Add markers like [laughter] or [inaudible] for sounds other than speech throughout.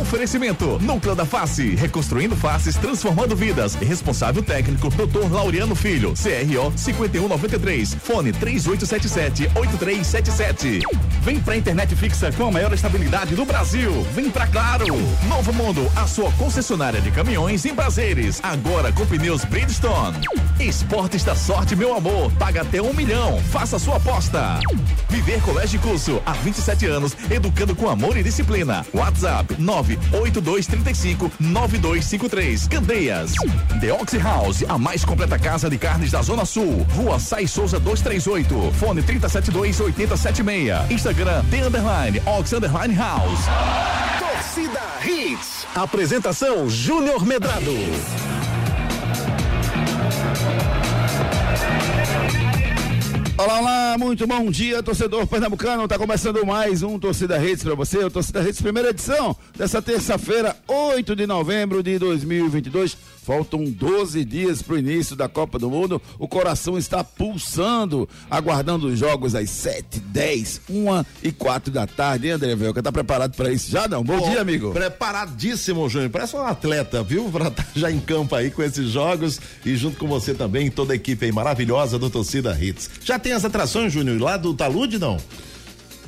Oferecimento: Núcleo da Face, reconstruindo faces, transformando vidas. Responsável técnico: Dr. Laureano Filho, CRO 5193, fone 3877-8377. Vem pra internet fixa com a maior estabilidade do Brasil. Vem pra Claro. Novo Mundo, a sua concessionária de caminhões em prazeres. Agora com pneus Bridgestone. Esportes da sorte, meu amor. Paga até um milhão. Faça sua aposta. Viver Colégio e Curso, há 27 anos, educando com amor e disciplina. WhatsApp 98235 9253. Candeias. The Oxy House, a mais completa casa de carnes da Zona Sul. Rua Sai Souza 238. Fone 372 8076. Instagram The Underline Ox Underline House. Torcida Hits. Apresentação Júnior Medrado. Olá, olá, muito bom dia, torcedor pernambucano. Tá começando mais um Torcida Redes para você, o Torcida Redes primeira edição dessa terça-feira, 8 de novembro de 2022. Faltam 12 dias para o início da Copa do Mundo. O coração está pulsando, aguardando os jogos às 7, 10, 1 e 4 da tarde. Hein, André Velca? Tá preparado para isso já não? Bom, Bom dia, amigo. Preparadíssimo, Júnior. Parece um atleta, viu? [laughs] Estar tá já em campo aí com esses jogos e junto com você também, toda a equipe aí maravilhosa do Torcida Hits. Já tem as atrações, Júnior, lá do Talude, não?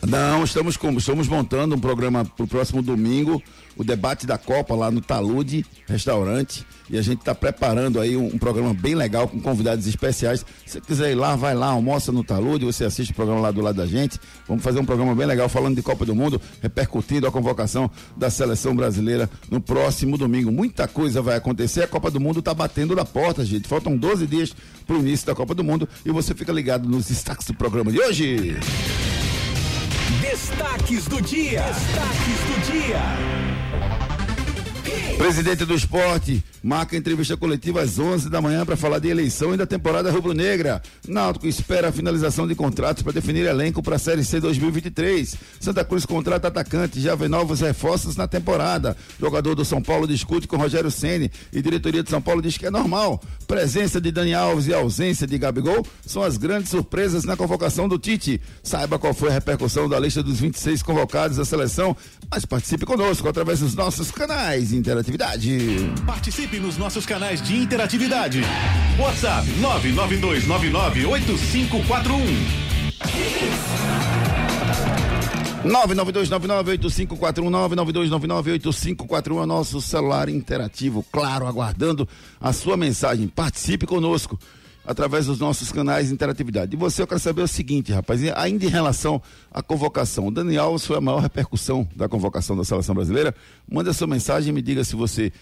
Não, estamos, com, estamos montando um programa para o próximo domingo, o debate da Copa lá no Talude Restaurante. E a gente está preparando aí um, um, programa bem legal com convidados especiais. Se você quiser ir lá, vai lá, almoça no Talude, você assiste o programa lá do lado da gente. Vamos fazer um programa bem legal falando de Copa do Mundo, repercutindo a convocação da seleção brasileira no próximo domingo. Muita coisa vai acontecer. A Copa do Mundo está batendo na porta, gente. Faltam 12 dias para o início da Copa do Mundo e você fica ligado nos destaques do programa de hoje. Destaques do dia. Destaques do dia. Presidente do esporte marca entrevista coletiva às 11 da manhã para falar de eleição e da temporada rubro-negra. Náutico espera a finalização de contratos para definir elenco para a Série C 2023. Santa Cruz contrata atacante, já vê novos reforços na temporada. Jogador do São Paulo discute com Rogério Ceni e diretoria de São Paulo diz que é normal. Presença de Dani Alves e ausência de Gabigol são as grandes surpresas na convocação do Tite. Saiba qual foi a repercussão da lista dos 26 convocados da seleção, mas participe conosco através dos nossos canais de interatividade. Participe nos nossos canais de interatividade. WhatsApp 992998541. 992998541 é o nosso celular interativo, claro, aguardando a sua mensagem. Participe conosco através dos nossos canais de interatividade. E você, eu quero saber o seguinte, rapaz, ainda em relação à convocação, o Dani Alves foi a maior repercussão da convocação da seleção brasileira. Manda sua mensagem e me diga se você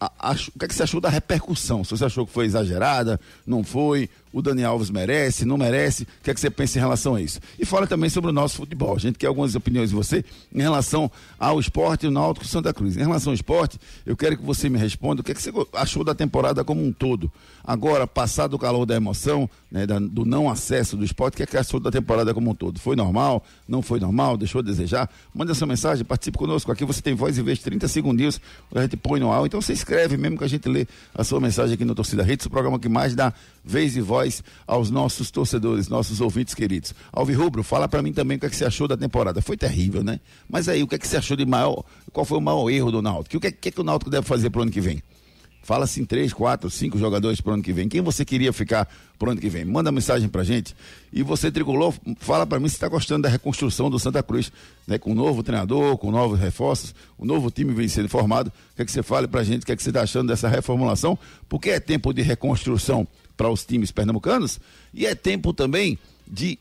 o que, é que você achou da repercussão? Se você achou que foi exagerada, não foi, o Dani Alves merece, não merece, o que é que você pensa em relação a isso? E fala também sobre o nosso futebol. A gente quer algumas opiniões de você em relação ao esporte o Náutico Santa Cruz. Em relação ao esporte, eu quero que você me responda o que é que você achou da temporada como um todo. Agora, passado o calor da emoção, né, do não acesso do esporte, o que é que achou da temporada como um todo? Foi normal? Não foi normal? Deixou a desejar? Manda sua mensagem, participe conosco. Aqui você tem voz e vez 30 segundinhos, a gente põe no ar. Então você escreve mesmo que a gente lê a sua mensagem aqui no Torcida Redes, o programa que mais dá vez e voz aos nossos torcedores, nossos ouvintes queridos. Alvi Rubro, fala para mim também o que, é que você achou da temporada. Foi terrível, né? Mas aí, o que é que você achou de maior, qual foi o maior erro do Náutico? O que é que, é que o Náutico deve fazer pro ano que vem? Fala assim, três, quatro, cinco jogadores pro ano que vem. Quem você queria ficar pro ano que vem? Manda mensagem pra gente. E você, Tricolor, fala para mim se está gostando da reconstrução do Santa Cruz, né? Com um novo treinador, com novos reforços, o novo time vem sendo formado. Quer que você fale pra gente o que, é que você está achando dessa reformulação? Porque é tempo de reconstrução para os times pernambucanos e é tempo também de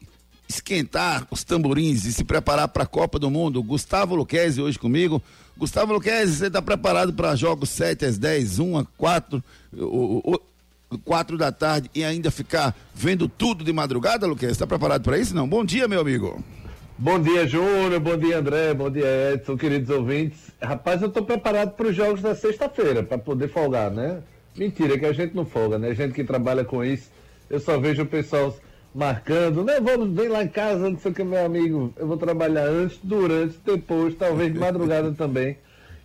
esquentar os tamborins e se preparar para a Copa do Mundo. Gustavo Luquezzi hoje comigo. Gustavo Luquezzi, você está preparado para jogos 7 às 10, 1 a 4, 4 da tarde e ainda ficar vendo tudo de madrugada, Luquezzi? Está preparado para isso? Não? Bom dia, meu amigo. Bom dia, Júnior. Bom dia, André. Bom dia, Edson, queridos ouvintes. Rapaz, eu estou preparado para os jogos da sexta-feira, para poder folgar, né? Mentira, que a gente não folga, né? A gente que trabalha com isso, eu só vejo o pessoal marcando, né? Vamos, vem lá em casa, não sei o que, meu amigo. Eu vou trabalhar antes, durante, depois, talvez de madrugada [laughs] também.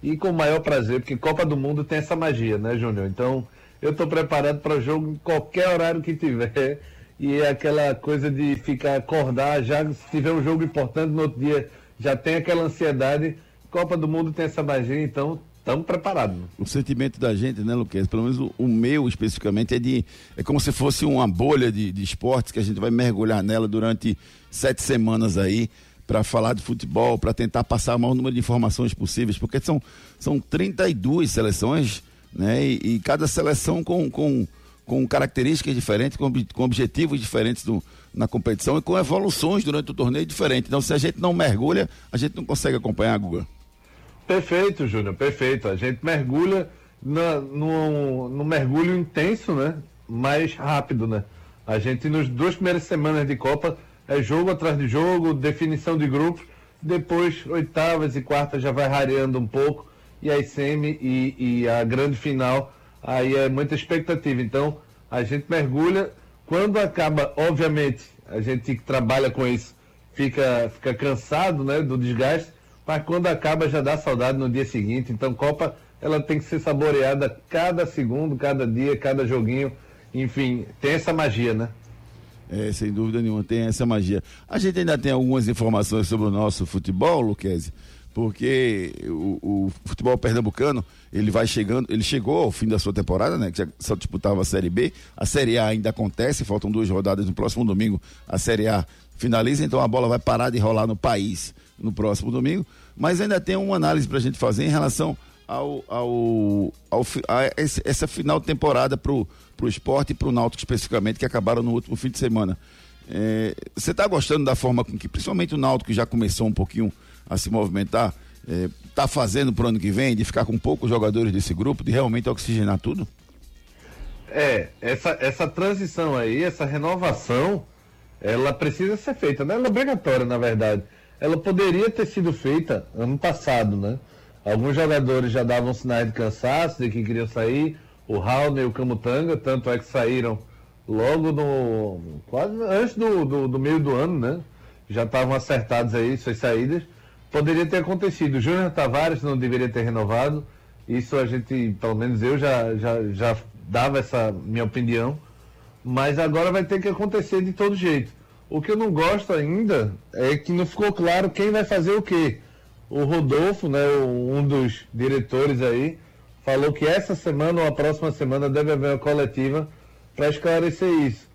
E com o maior prazer, porque Copa do Mundo tem essa magia, né, Júnior? Então, eu estou preparado para o jogo em qualquer horário que tiver. E é aquela coisa de ficar acordar, já se tiver um jogo importante no outro dia, já tem aquela ansiedade Copa do Mundo tem essa magia, então estamos preparados. O sentimento da gente, né, Luquez? Pelo menos o, o, meu especificamente é de. É como se fosse uma bolha de, de esportes que a gente vai mergulhar nela durante sete semanas aí para falar de futebol, para tentar passar o maior número de informações possíveis, porque são, são 32 seleções, né? E, e cada seleção com, com, com características diferentes, com, com objetivos diferentes do, na competição e com evoluções durante o torneio diferentes. Então, se a gente não mergulha, a gente não consegue acompanhar, Guga. Perfeito, Júnior, perfeito. A gente mergulha na, no mergulho intenso, né? Mais rápido, né? A gente, nas duas primeiras semanas de Copa, é jogo atrás de jogo, definição de grupos. Depois, oitavas e quartas já vai rareando um pouco. E aí, semi e, e a grande final, aí é muita expectativa. Então, a gente mergulha. Quando acaba, obviamente, a gente que trabalha com isso fica, fica cansado né, do desgaste mas quando acaba já dá saudade no dia seguinte. Então, Copa ela tem que ser saboreada cada segundo, cada dia, cada joguinho. Enfim, tem essa magia, né? É, sem dúvida nenhuma, tem essa magia. A gente ainda tem algumas informações sobre o nosso futebol, Luquezzi, porque o, o, futebol pernambucano, ele vai chegando, ele chegou ao fim da sua temporada, né, que já só disputava a Série B. A Série A ainda acontece, faltam duas rodadas no próximo domingo, a Série A finaliza, então a bola vai parar de rolar no país no próximo domingo. Mas ainda tem uma análise para a gente fazer em relação ao, ao, ao a essa final de temporada para o esporte e para o Náutico especificamente, que acabaram no último fim de semana. É, você está gostando da forma com que, principalmente o Náutico já começou um pouquinho a se movimentar, está é, fazendo para o ano que vem, de ficar com poucos jogadores desse grupo, de realmente oxigenar tudo? É, essa, essa transição aí, essa renovação, ela precisa ser feita, né? Ela é obrigatória, na verdade ela poderia ter sido feita ano passado, né? Alguns jogadores já davam sinais de cansaço, de que queriam sair. O Raul e o Camutanga, tanto é que saíram logo no. quase antes do, do, do meio do ano, né? Já estavam acertados aí suas saídas. Poderia ter acontecido. O Júnior Tavares não deveria ter renovado. Isso a gente, pelo menos eu já, já, já dava essa minha opinião. Mas agora vai ter que acontecer de todo jeito. O que eu não gosto ainda é que não ficou claro quem vai fazer o quê. O Rodolfo, né, um dos diretores aí, falou que essa semana ou a próxima semana deve haver uma coletiva para esclarecer isso.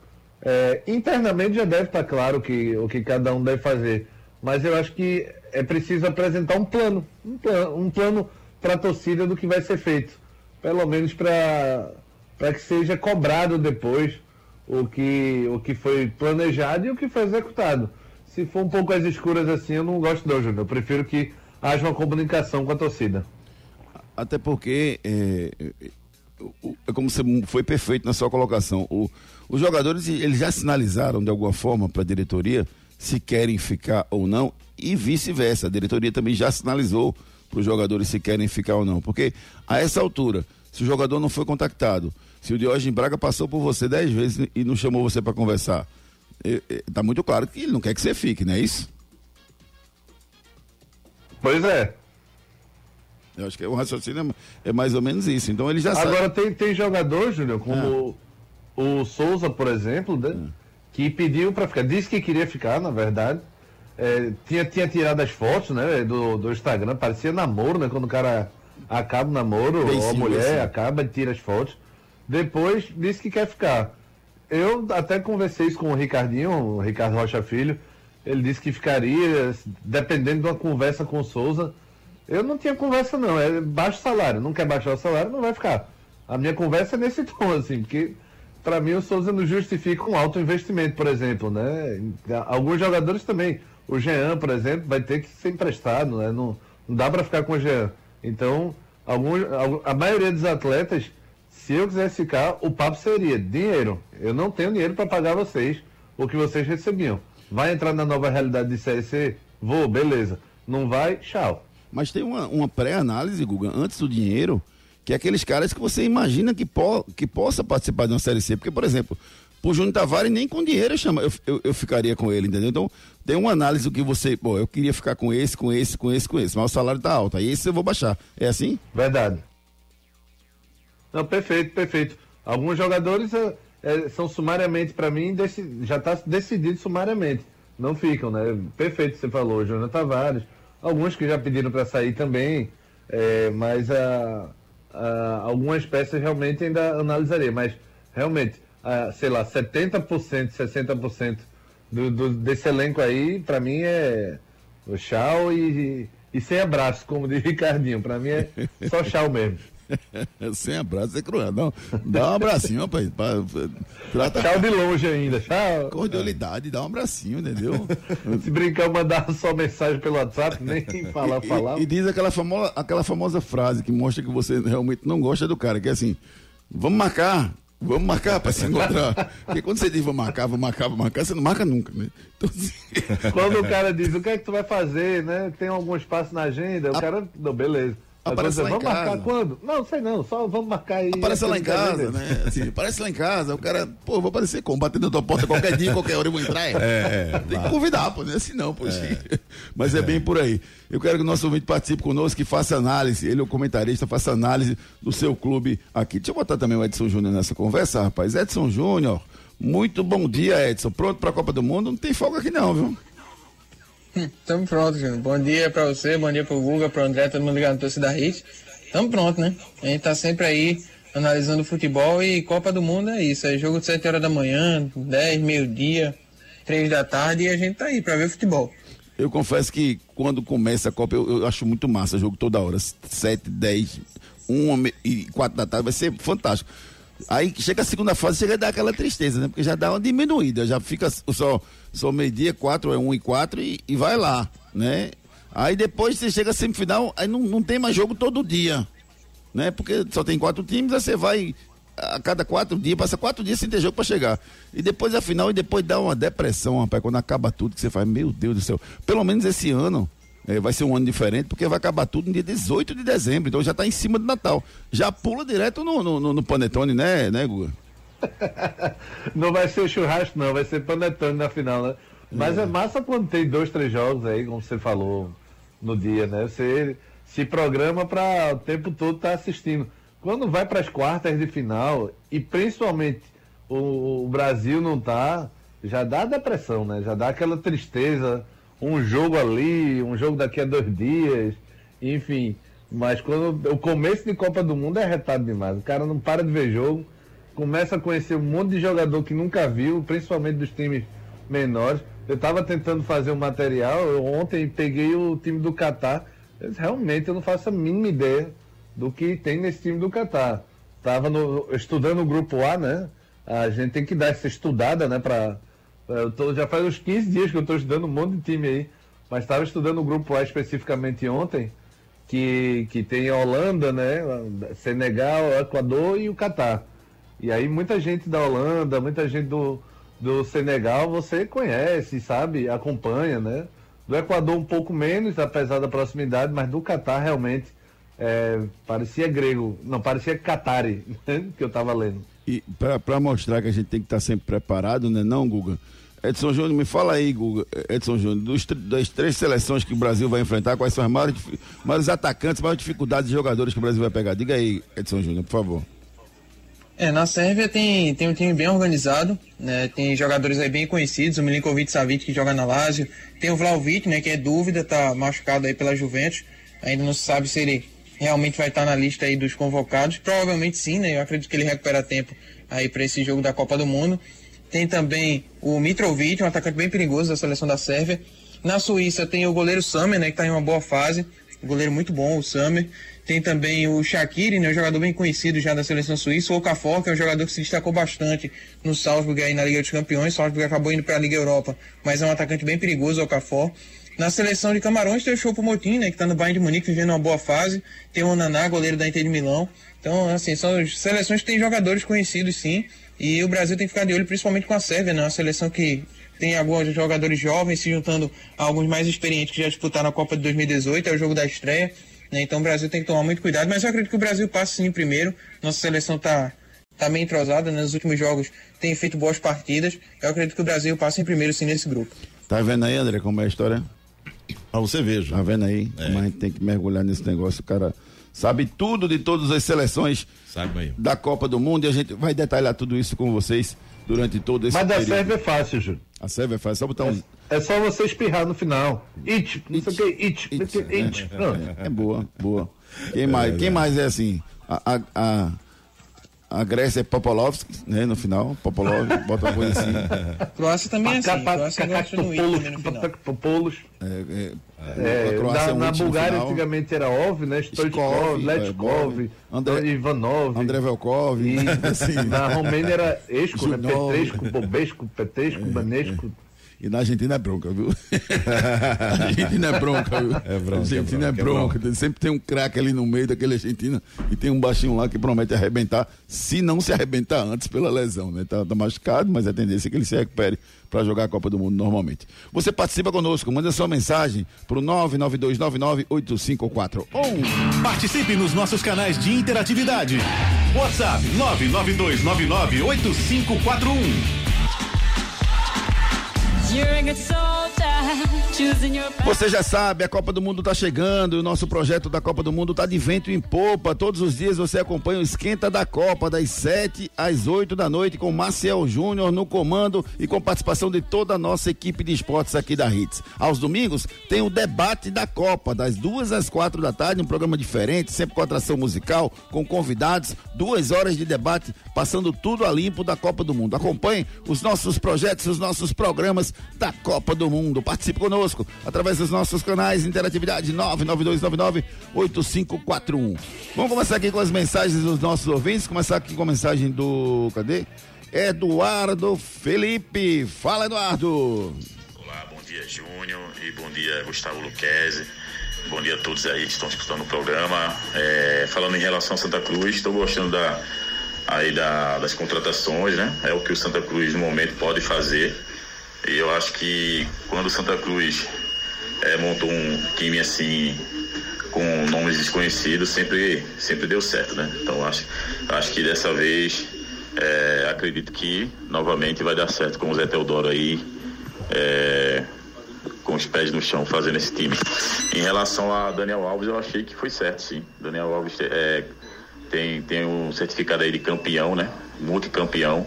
É, internamente já deve estar claro que, o que cada um deve fazer, mas eu acho que é preciso apresentar um plano, um plano, um plano para a torcida do que vai ser feito, pelo menos para que seja cobrado depois o que, o que foi planejado e o que foi executado. Se for um pouco às escuras assim, eu não gosto não, Júnior. Eu prefiro que haja uma comunicação com a torcida. Até porque é, é como você foi perfeito na sua colocação. O, os jogadores eles já sinalizaram de alguma forma para a diretoria se querem ficar ou não e vice-versa. A diretoria também já sinalizou para os jogadores se querem ficar ou não. Porque a essa altura, se o jogador não foi contactado, se o Diógenes Braga passou por você dez vezes e não chamou você para conversar, está muito claro que ele não quer que você fique, não é isso? Pois é. Eu acho que o raciocínio é, mais ou menos isso. Então ele já Agora sabe. tem, tem jogador, Júnior, como é. o, Souza, por exemplo, né, é. que pediu para ficar. Disse que queria ficar, na verdade. É, tinha, tinha tirado as fotos né, do, do Instagram, parecia namoro, né? Quando o cara acaba o namoro, ou a mulher acaba e tira as fotos. Depois disse que quer ficar. Eu até conversei isso com o Ricardinho, o Ricardo Rocha Filho. Ele disse que ficaria, dependendo de uma conversa com o Souza. Eu não tinha conversa, não. É baixo salário. Não quer baixar o salário, não vai ficar. A minha conversa é nesse [laughs] tom, assim, porque para mim o Souza não justifica um alto investimento, por exemplo, né? Alguns jogadores também. O Jean, por exemplo, vai ter que ser emprestado, né? Não, não dá para ficar com o Jean. Então, alguns, a maioria dos atletas se eu quisesse ficar, o papo seria dinheiro. Eu não tenho dinheiro para pagar vocês o que vocês recebiam. Vai entrar na nova realidade de Série C? Vou, beleza. Não vai, tchau. Mas tem uma, uma pré-análise, Guga, antes do dinheiro, que é aqueles caras que você imagina que, po que possa participar de uma Série C. Porque, por exemplo, o Júnior Tavares nem com dinheiro eu, chama, eu, eu, eu, ficaria com ele, entendeu? Então, tem uma análise do que você, pô, eu queria ficar com esse, com esse, com esse, com esse, mas o salário tá alto, aí esse eu vou baixar. É assim? Verdade. Não, perfeito, perfeito. Alguns jogadores é, são sumariamente, para mim, já está decidido sumariamente. Não ficam, né? Perfeito você falou. Júnior Tavares, alguns que já pediram para sair também, é, mas a, a, algumas peças realmente ainda analisaria. Mas realmente, a, sei lá, 70%, 60% do, do, desse elenco aí, para mim é o tchau e, e sem abraço, como diz [laughs] Ricardinho. Para mim é só tchau mesmo. [laughs] Sem abraço é cruel. Não, dá um abracinho, rapaz. Pra, trata... Tchau de longe ainda. Tchau. Cordialidade, dá um abracinho, entendeu? Se brincar, mandar só mensagem pelo WhatsApp, nem falar, [laughs] falar. E, e, diz aquela famosa, aquela famosa frase que mostra que você realmente não gosta do cara, que é assim, vamos marcar. Vamos marcar para se encontrar. Porque quando você diz vou marcar, vou marcar, vou marcar, você não marca nunca, né? Então, assim... Quando o cara diz o que é que tu vai fazer, né? Tem algum espaço na agenda, o cara. Não, beleza. Aparece lá vamos em casa. marcar quando? Não, sei não, só vamos marcar aí. Aparece lá em casa, né? Assim, aparece lá em casa, o cara, pô, vou aparecer como? Batendo na tua porta qualquer dia, qualquer hora eu vou entrar. É, é Tem que convidar, pô, não é assim não, pô. É. [laughs] Mas é, é, bem por aí. Eu quero que o nosso ouvinte participe conosco, que faça análise, ele é o comentarista, faça análise do seu clube aqui. Deixa eu botar também o Edson Júnior nessa conversa, rapaz. Edson Júnior, muito bom dia, Edson. Pronto para a Copa do Mundo? Não tem folga aqui não, viu? Estamos prontos, Júnior. Bom dia para você, bom dia para o Guga, para o André, todo mundo ligado no Torcida Hits. Estamos pronto, né? A gente tá sempre aí analisando futebol e Copa do Mundo é isso. É jogo de 7 horas da manhã, 10, meio-dia, 3 da tarde e a gente tá aí para ver futebol. Eu confesso que quando começa a Copa eu, eu acho muito massa, jogo toda hora. 7, 10, 1 e 4 da tarde vai ser fantástico. Aí chega a segunda fase, chega a dar aquela tristeza, né? Porque já dá uma diminuída, já fica só, só meio-dia, 4 é 1 e 4 e, e vai lá, né? Aí depois você chega a semifinal, aí não, não tem mais jogo todo dia. Né? Porque só tem quatro times, aí você vai a cada quatro dias, passa quatro dias sem ter jogo para chegar. E depois a final, e depois dá uma depressão, rapaz, quando acaba tudo, que você faz, meu Deus do céu. Pelo menos esse ano é, vai ser um ano diferente, porque vai acabar tudo no dia 18 de dezembro, então já está em cima do Natal. Já pula direto no, no, no Panetone, né, né, Guga? [laughs] não vai ser churrasco, não, vai ser Panetone na final, né? Mas é. é massa quando tem dois, três jogos aí, como você falou no dia, né? Você se programa para o tempo todo estar tá assistindo. Quando vai para as quartas de final, e principalmente o, o, Brasil não tá, já dá depressão, né? Já dá aquela tristeza. Um jogo ali, um jogo daqui a dois dias, enfim. Mas quando o começo de Copa do Mundo é retado demais. O cara não para de ver jogo, começa a conhecer um monte de jogador que nunca viu, principalmente dos times menores. Eu estava tentando fazer um material, eu ontem peguei o time do Catar. Realmente eu não faço a mínima ideia do que tem nesse time do Catar. Estava estudando o grupo A, né? A gente tem que dar essa estudada, né? Pra, eu tô, já faz uns 15 dias que eu estou estudando um monte de time aí. Mas estava estudando o grupo A especificamente ontem, que, que tem a Holanda, né? Senegal, Equador e o Catar. E aí muita gente da Holanda, muita gente do, do Senegal você conhece, sabe, acompanha, né? Do Equador um pouco menos, apesar da proximidade, mas do Catar realmente é, parecia grego, não, parecia Catari, [laughs] né? que eu estava lendo. E para mostrar que a gente tem que estar tá sempre preparado, né, não, Guga? Edson Júnior, me fala aí, Guga, Edson Júnior, dos, das três seleções que o Brasil vai enfrentar, quais são as maiores, maiores atacantes, maiores dificuldades de jogadores que o Brasil vai pegar? Diga aí, Edson Júnior, por favor. É, na Sérvia tem, tem um time bem organizado, né? Tem jogadores aí bem conhecidos, o Milinkovic Savic que joga na Lazio, tem o Vlaovic, né, que é dúvida, tá machucado aí pela Juventus. Ainda não se sabe se ele realmente vai estar na lista aí dos convocados. Provavelmente sim, né? Eu acredito que ele recupera tempo aí para esse jogo da Copa do Mundo. Tem também o Mitrovic, um atacante bem perigoso da seleção da Sérvia. Na Suíça tem o goleiro Sammer, né, que está em uma boa fase. Um goleiro muito bom, o Sammer. Tem também o Shaqiri, né, um jogador bem conhecido já da seleção suíça. O Okafor, que é um jogador que se destacou bastante no Salzburg aí na Liga dos Campeões. O Salzburg acabou indo para a Liga Europa, mas é um atacante bem perigoso, o Okafor. Na seleção de Camarões tem o Chopo Motim, né, que está no Bayern de Munique vivendo uma boa fase. Tem o Naná, goleiro da Inter de Milão. Então, assim, são seleções que têm jogadores conhecidos, sim. E o Brasil tem que ficar de olho, principalmente com a Sérvia, né? Uma seleção que tem alguns jogadores jovens se juntando a alguns mais experientes que já disputaram a Copa de 2018, é o jogo da estreia. Né? Então o Brasil tem que tomar muito cuidado, mas eu acredito que o Brasil passe sim primeiro. Nossa seleção está tá bem entrosada, né? nos últimos jogos tem feito boas partidas. Eu acredito que o Brasil passe em primeiro sim nesse grupo. Tá vendo aí, André, como é a história? Pra você veja. Tá vendo aí? É. Como a gente tem que mergulhar nesse negócio, o cara sabe tudo de todas as seleções da Copa do Mundo e a gente vai detalhar tudo isso com vocês durante todo esse Mas período. Mas a Sérvia é fácil, Júlio. A Sérvia é fácil. Só botar um, É só você espirrar no final. It, não sei o que, it, it, it. É, é boa, boa. Quem mais, quem mais é assim? A, a, a, a Grécia é Popolovski, né? No final. Popolov, bota uma coisa assim. [laughs] Croácia também é assim. Croácia final. Popolos. É, é, É, na, é na Bulgária antigamente era Ov, né? Stoichkov, Letkov, é, André- Ivanov. André Velkov, E [laughs] assim. na Romênia era Esco, né? Petresco, Bobesco, Petesco, Banesco. E na Argentina é bronca, viu? [laughs] a Argentina é bronca, viu? É bronca, A Argentina é é bronca, é bronca. Tem- Sempre tem um craque ali no meio daquele Argentina e tem um baixinho lá que promete arrebentar, se não se arrebentar antes pela lesão, né? Tá, tá machucado, mas a tendência é que ele se recupere para jogar a Copa do Mundo normalmente. Você participa conosco, manda sua mensagem pro 992998541. Participe nos nossos canais de interatividade. WhatsApp 992998541. Você já sabe, a Copa do Mundo está chegando e o nosso projeto da Copa do Mundo está de vento em popa. Todos os dias você acompanha o Esquenta da Copa, das 7 às 8 da noite, com Marcel Júnior no comando e com participação de toda a nossa equipe de esportes aqui da Hits. Aos domingos tem o debate da Copa, das duas às quatro da tarde, um programa diferente, sempre com atração musical, com convidados, duas horas de debate, passando tudo a limpo da Copa do Mundo. Acompanhe os nossos projetos, os nossos programas da Copa do Mundo. Participe conosco através dos nossos canais Interatividade 992998541. Vamos começar aqui com as mensagens dos nossos ouvintes. Começar aqui com a mensagem do. Cadê? Eduardo Felipe. Fala, Eduardo. Olá, bom dia Júnior e bom dia Gustavo Luquezzi. Bom dia a todos aí que estão escutando o programa. É, falando em relação a Santa Cruz, estou gostando da, aí da- das contratações, né? É o que o Santa Cruz no momento pode fazer. E eu acho que quando o Santa Cruz é, montou um time assim com nomes desconhecidos, sempre, sempre deu certo, né? Então acho, acho que dessa vez é, acredito que novamente vai dar certo com o Zé Teodoro aí. é, com os pés no chão fazendo esse time. Em relação a Daniel Alves, eu achei que foi certo, sim. Daniel Alves é, tem, tem um certificado aí de campeão, né? Multicampeão.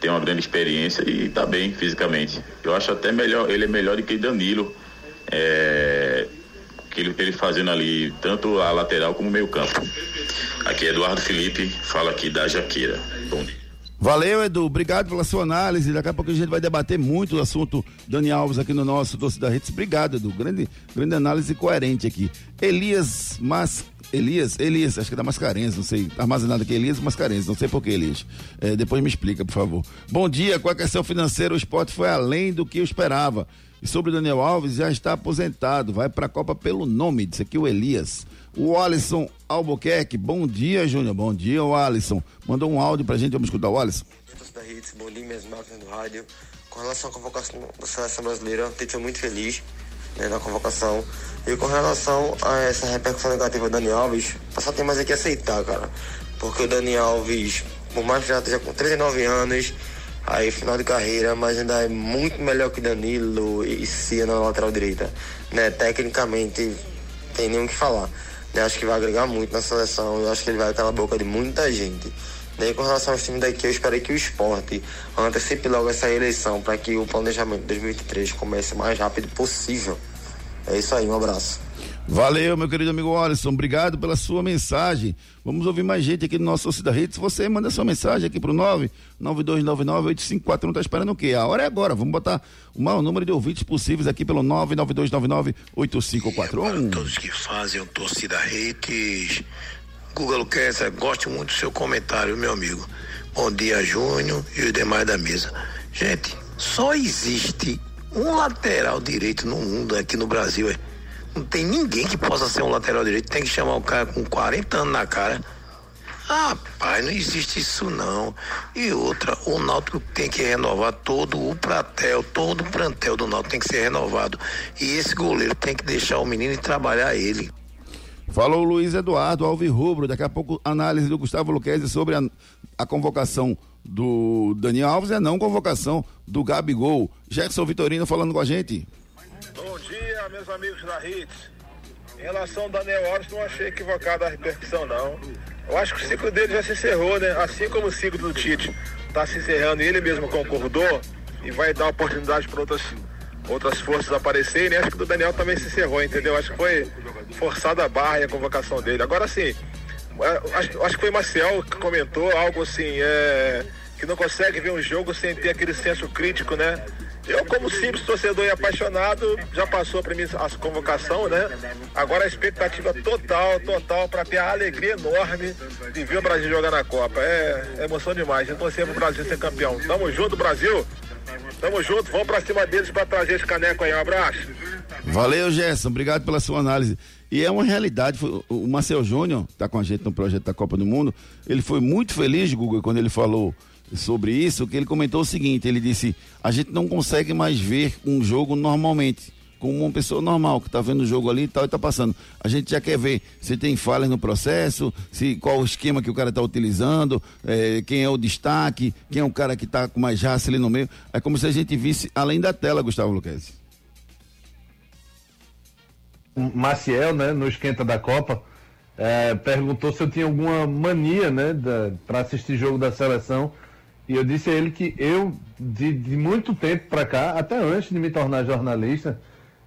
Tem uma grande experiência e tá bem fisicamente. Eu acho até melhor, ele é melhor do que Danilo. É, que ele, ele fazendo ali tanto a lateral como o meio campo. Aqui é Eduardo Felipe, fala aqui da Jaqueira. Bom dia. Valeu, Edu. Obrigado pela sua análise. Daqui a pouco a gente vai debater muito o assunto Dani Alves aqui no nosso Torcida Hits. Obrigado, Edu. Grande, grande análise coerente aqui. Elias Mas. Elias, Elias, acho que é da Mascarenhas, não sei. Tá armazenado aqui, Elias Mascarenhas, não sei por que, Elias. É, depois me explica, por favor. Bom dia, com a questão financeira, o esporte foi além do que eu esperava. E sobre o Daniel Alves, já está aposentado, vai para a Copa pelo nome, disse aqui o Elias. O Alisson Albuquerque, bom dia, Júnior. Bom dia, o Alisson. Mandou um áudio pra gente, vamos escutar o Alisson. bom dia, minhas máquinas do rádio. Com relação à convocação da seleção brasileira, estou muito feliz né, na convocação. E com relação a essa repercussão negativa do Dani Alves, só tem mais aqui aceitar, cara. Porque o Dani Alves, por mais que já esteja com 39 anos, aí final de carreira, mas ainda é muito melhor que Danilo e Cia na lateral direita. Né? Tecnicamente, tem nem o que falar. Né? Acho que vai agregar muito na seleção. Eu acho que ele vai calar a boca de muita gente. Daí, com relação aos times daqui, eu esperei que o esporte antecipe logo essa eleição para que o planejamento de 2023 comece o mais rápido possível. É isso aí, um abraço. Valeu, meu querido amigo Alisson. Obrigado pela sua mensagem. Vamos ouvir mais gente aqui no nosso Torcida Hits. Você manda sua mensagem aqui pro 992998541. Tá esperando o quê? A hora é agora. Vamos botar o maior número de ouvintes possíveis aqui pelo 992998541. todos que fazem o torcida Reis. Guga Luqueza, gosto muito do seu comentário, meu amigo. Bom dia, Júnior e os demais da mesa. Gente, só existe um lateral direito no mundo, aqui no Brasil. É. Não tem ninguém que possa ser um lateral direito. Tem que chamar o cara com 40 anos na cara. Ah, pai, não existe isso não. E outra, o Náutico tem que renovar todo o pratel, todo o plantel do Náutico tem que ser renovado. E esse goleiro tem que deixar o menino e trabalhar ele. Falou Luiz Eduardo Alves Rubro. Daqui a pouco, análise do Gustavo Luquezzi sobre a, a convocação do Daniel Alves e a não convocação do Gabigol. Jackson Vitorino falando com a gente. Bom dia, meus amigos da Hits. Em relação ao Daniel Alves, não achei equivocada a repercussão, não. Eu acho que o ciclo dele já se encerrou, né? Assim como o ciclo do Tite está se encerrando e ele mesmo concordou e vai dar oportunidade para outras, outras forças aparecerem. Acho que do Daniel também se encerrou, entendeu? Acho que foi forçada a barra e a convocação dele. Agora sim, é, acho, acho que foi Marcel que comentou algo assim, é, que não consegue ver um jogo sem ter aquele senso crítico, né? Eu, como simples torcedor e apaixonado, já passou para mim a convocação, né? Agora a expectativa total, total, para ter a alegria enorme de ver o Brasil jogar na Copa. É, é emoção demais. Eu torcer pro Brasil ser campeão. Tamo junto, Brasil. Tamo junto, vamos pra cima deles para trazer esse caneco aí. Um abraço. Valeu, Gerson. Obrigado pela sua análise. E é uma realidade. O Marcel Júnior, está com a gente no projeto da Copa do Mundo, ele foi muito feliz, Google, quando ele falou sobre isso, que ele comentou o seguinte: ele disse, a gente não consegue mais ver um jogo normalmente. Como uma pessoa normal que está vendo o jogo ali e tal e está passando. A gente já quer ver se tem falhas no processo, se qual o esquema que o cara está utilizando, eh, quem é o destaque, quem é o cara que está com mais raça ali no meio. É como se a gente visse além da tela, Gustavo Luquezzi. Maciel, né, no esquenta da Copa, é, perguntou se eu tinha alguma mania, né, para assistir jogo da seleção. E eu disse a ele que eu, de, de muito tempo para cá, até antes de me tornar jornalista,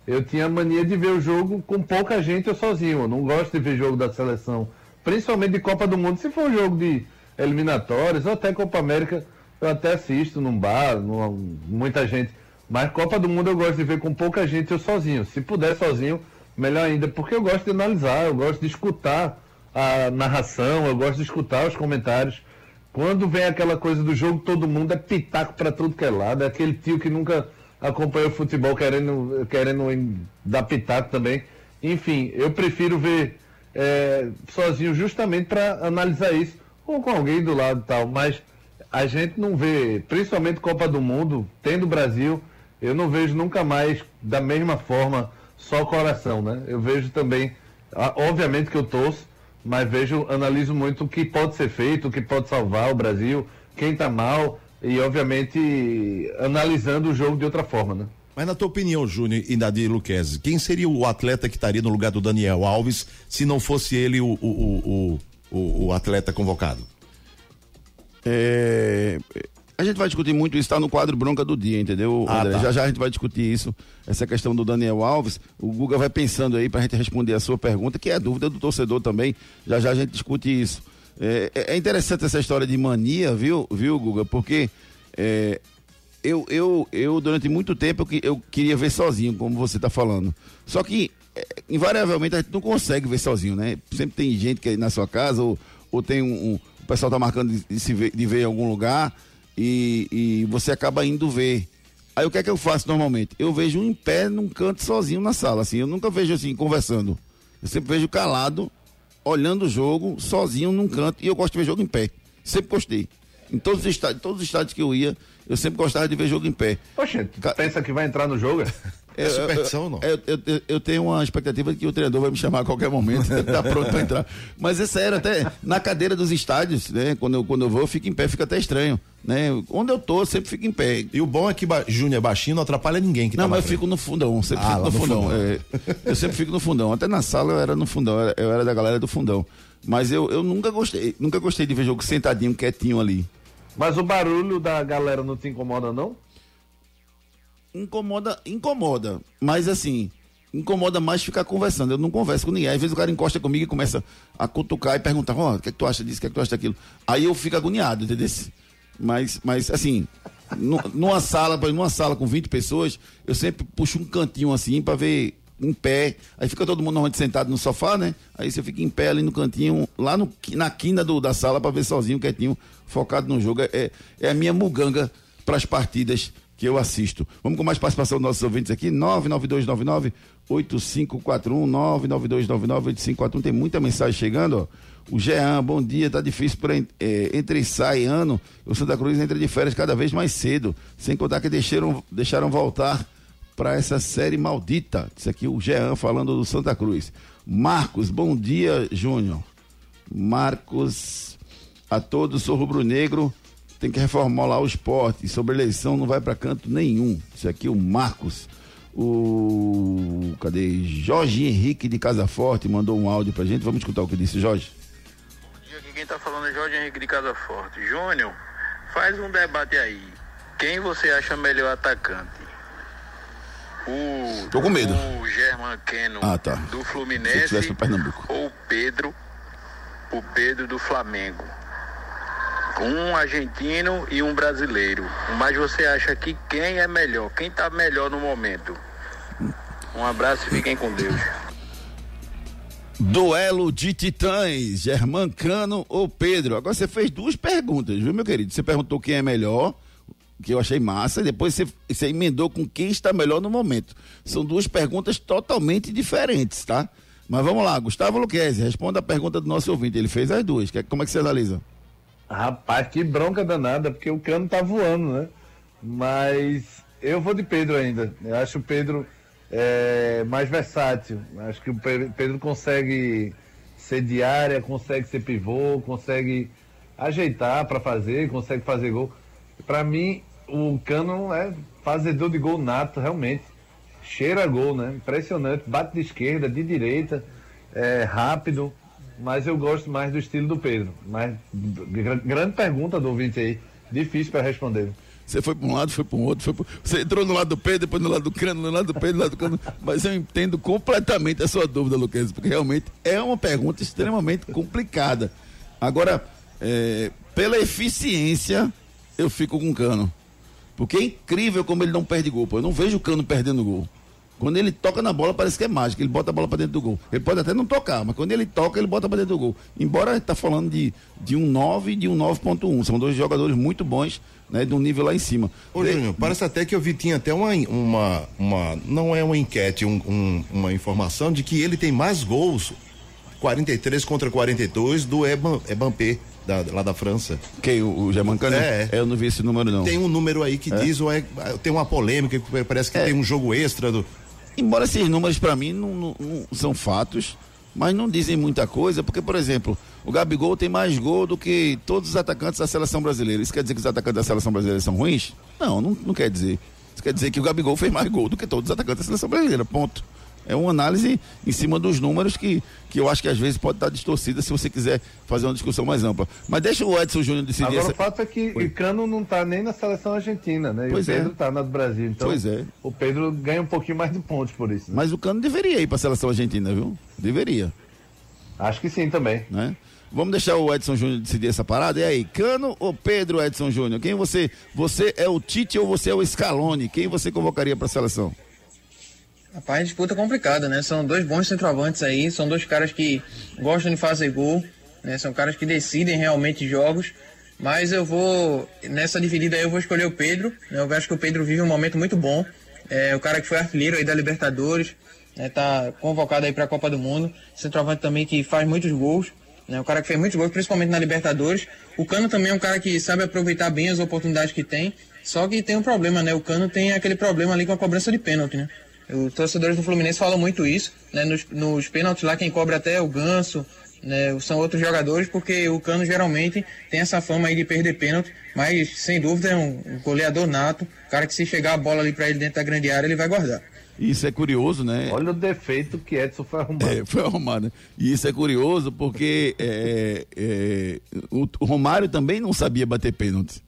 eu tinha mania de ver o jogo com pouca gente ou sozinho. Eu não gosto de ver jogo da seleção, principalmente de Copa do Mundo. Se for um jogo de eliminatórias ou até Copa América, eu até assisto num bar, numa, muita gente. Mas Copa do Mundo eu gosto de ver com pouca gente ou sozinho. Se puder sozinho, melhor ainda, porque eu gosto de analisar, eu gosto de escutar a narração, eu gosto de escutar os comentários. Quando vem aquela coisa do jogo, todo mundo é pitaco para tudo que é lado, é aquele tio que nunca acompanhou futebol querendo, querendo dar pitaco também. Enfim, eu prefiro ver é, sozinho justamente para analisar isso, ou com alguém do lado e tal, mas a gente não vê, principalmente Copa do Mundo, tendo Brasil, eu não vejo nunca mais da mesma forma só coração, né? Eu vejo também, obviamente que eu torço, mas vejo, analiso muito o que pode ser feito, o que pode salvar o Brasil, quem tá mal e obviamente analisando o jogo de outra forma, né? Mas na tua opinião, Júnior e Nadir Luquezzi, quem seria o atleta que estaria no lugar do Daniel Alves se não fosse ele o, o, o, o, o atleta convocado? É, a gente vai discutir muito isso, está no quadro bronca do dia, entendeu? Ah, André? tá. Já já a gente vai discutir isso, essa questão do Daniel Alves. O Guga vai pensando aí para a gente responder a sua pergunta, que é a dúvida do torcedor também. Já já a gente discute isso. É, é interessante essa história de mania, viu, viu Guga? Porque é, eu, eu, eu, durante muito tempo, eu, eu queria ver sozinho, como você está falando. Só que, é, invariavelmente, a gente não consegue ver sozinho, né? Sempre tem gente que é na sua casa, ou, ou tem um, um- O pessoal tá marcando de, de se ver, de ver em algum lugar, e, e você acaba indo ver. Aí o que é que eu faço normalmente? Eu vejo um em pé num canto sozinho na sala, assim. Eu nunca vejo assim, conversando. Eu sempre vejo calado, olhando o jogo, sozinho num canto, e eu gosto de ver jogo em pé. Sempre gostei. Em todos os estádios, todos os estádios que eu ia, eu sempre gostava de ver jogo em pé. Poxa, tu pensa que vai entrar no jogo? [laughs] É superstição, não? Eu, eu- eu- eu tenho uma expectativa de que o treinador vai me chamar a qualquer momento, [laughs] tá pronto para entrar. Mas é sério, até na cadeira dos estádios, né? Quando eu, quando eu vou, eu fico em pé, fica até estranho, né? Onde eu tô, eu sempre fico em pé. E o bom é que ba- Júnior é baixinho, não atrapalha ninguém que Não, tá mas eu fico no fundão, sempre Ah, fico no no fundão. fundão. é. eu sempre fico no fundão. Até na sala eu era no fundão, eu era, eu era da galera do fundão. Mas eu, eu nunca gostei, nunca gostei de ver jogo sentadinho, quietinho ali. Mas o barulho da galera não te incomoda, não? Incomoda, incomoda. Mas assim, incomoda mais ficar conversando. Eu não converso com ninguém. Às vezes o cara encosta comigo e começa a cutucar e perguntar, ó, o que, é que tu acha disso, o que, é que tu acha daquilo? Aí eu fico agoniado, entendeu? Mas, mas assim, nu- numa sala, numa sala com 20 pessoas, eu sempre puxo um cantinho assim pra ver em pé. Aí fica todo mundo normalmente sentado no sofá, né? Aí você fica em pé ali no cantinho, lá no, na quina do- da sala pra ver sozinho, quietinho, focado no jogo. É, é a minha muganga pras partidas que eu assisto. Vamos com mais participação dos nossos ouvintes aqui, 99299 8541 99299 8541. Tem muita mensagem chegando, ó. O Jean, bom dia, tá difícil para entre e sai ano. O Santa Cruz entra de férias cada vez mais cedo, sem contar que deixaram, deixaram voltar para essa série maldita. Isso aqui o Jean falando do Santa Cruz. Marcos, bom dia, Júnior. Marcos, a todos, sou rubro-negro, tem que reformar lá o esporte. Sobre eleição não vai para canto nenhum. Isso aqui é o Marcos. O. Cadê? Jorge Henrique de Casa Forte mandou um áudio pra gente. Vamos escutar o que disse, Jorge. Aqui quem tá falando é Jorge Henrique de Casa Forte. Júnior, faz um debate aí. Quem você acha melhor atacante? O, Tô com medo. O German Keno Ah, tá. do Fluminense ou o Pedro, o Pedro do Flamengo. Um argentino e um brasileiro. Mas você acha que quem é melhor? Quem tá melhor no momento? Um abraço e fiquem com Deus. Duelo de titãs, Germancano ou Pedro? Agora você fez duas perguntas, viu, meu querido? Você perguntou quem é melhor, que eu achei massa, e depois você, você emendou com quem está melhor no momento. São duas perguntas totalmente diferentes, tá? Mas vamos lá, Gustavo Luquezzi, responda a pergunta do nosso ouvinte. Ele fez as duas. Que- Como é que você analisa? Rapaz, que bronca danada, porque o cano tá voando, né? Mas eu vou de Pedro ainda. Eu acho o Pedro é, mais versátil. Acho que o Pe- Pedro consegue ser de área, consegue ser pivô, consegue ajeitar para fazer, consegue fazer gol. Para mim, o Cano é fazedor de gol nato, realmente. Cheira gol, né? Impressionante. Bate de esquerda, de direita, é rápido. Mas eu gosto mais do estilo do Pedro. Mas gr- grande pergunta do ouvinte aí. Difícil para responder. Você foi para um lado, foi para um outro, foi pro... você entrou no lado do Pedro, depois no lado do Cano, no lado do Pedro, no lado do Cano. Mas eu entendo completamente a sua dúvida, Luquezzi, porque realmente é uma pergunta extremamente complicada. Agora, é, pela eficiência, eu fico com o Cano. Porque é incrível como ele não perde gol. Pô. Eu não vejo o Cano perdendo gol. Quando ele toca na bola, parece que é mágico. Ele bota a bola para dentro do gol. Ele pode até não tocar, mas quando ele toca, ele bota para dentro do gol. Embora a gente tá falando de, de um 9 e de um 9.1. São dois jogadores muito bons, né? De um nível lá em cima. Ô, Júnior, parece até que eu vi, tinha até uma, uma, uma não é uma enquete, um- um- uma informação de que ele tem mais gols, 43 contra 42, do Eban, Ebampé, da, lá da França. Quem? O, o Germancano? É. Eu não vi esse número, não. Tem um número aí que É? diz, ou é, tem uma polêmica, parece que tem um jogo extra do... Embora esses números para mim não, não- não são fatos, mas não dizem muita coisa, porque, por exemplo, o Gabigol tem mais gol do que todos os atacantes da seleção brasileira. Isso quer dizer que os atacantes da seleção brasileira são ruins? Não, não, não quer dizer. Isso quer dizer que o Gabigol fez mais gol do que todos os atacantes da seleção brasileira. Ponto. É uma análise em cima dos números que, que eu acho que às vezes pode estar distorcida se você quiser fazer uma discussão mais ampla. Mas deixa o Edson Júnior decidir Agora essa... o fato é que o Cano não tá nem na seleção argentina, né? E Pois o é. Pedro tá na do Brasil. Então Pois é. o Pedro ganha um pouquinho mais de pontos por isso. né? Mas o Cano deveria ir para a seleção argentina, viu? Deveria. Acho que sim também. né? Vamos deixar o Edson Júnior decidir essa parada. E aí, Cano ou Pedro Edson Júnior? Quem você. Você é o Tite ou você é o Scaloni? Quem você convocaria para a seleção? Rapaz, disputa complicada, né? São dois bons centroavantes aí, são dois caras que gostam de fazer gol, né? São caras que decidem realmente jogos. Mas eu vou, nessa dividida aí, eu vou escolher o Pedro. né? Eu acho que o Pedro vive um momento muito bom. É o cara que foi artilheiro aí da Libertadores, né? Tá convocado aí para a Copa do Mundo. Centroavante também que faz muitos gols. Né? O cara que fez muitos gols, principalmente na Libertadores. O Cano também é um cara que sabe aproveitar bem as oportunidades que tem. Só que tem um problema, né? O Cano tem aquele problema ali com a cobrança de pênalti, né? Os torcedores do Fluminense falam muito isso, né? Nos, nos pênaltis lá quem cobra até é o Ganso, né? São outros jogadores, porque o Cano geralmente tem essa fama aí de perder pênalti, mas sem dúvida é um, um goleador nato, cara que se chegar a bola ali para ele dentro da grande área, ele vai guardar. Isso é curioso, né? Olha o defeito que Edson foi arrumado. É, foi arrumado. né? E isso é curioso porque é, é, o, o Romário também não sabia bater pênalti.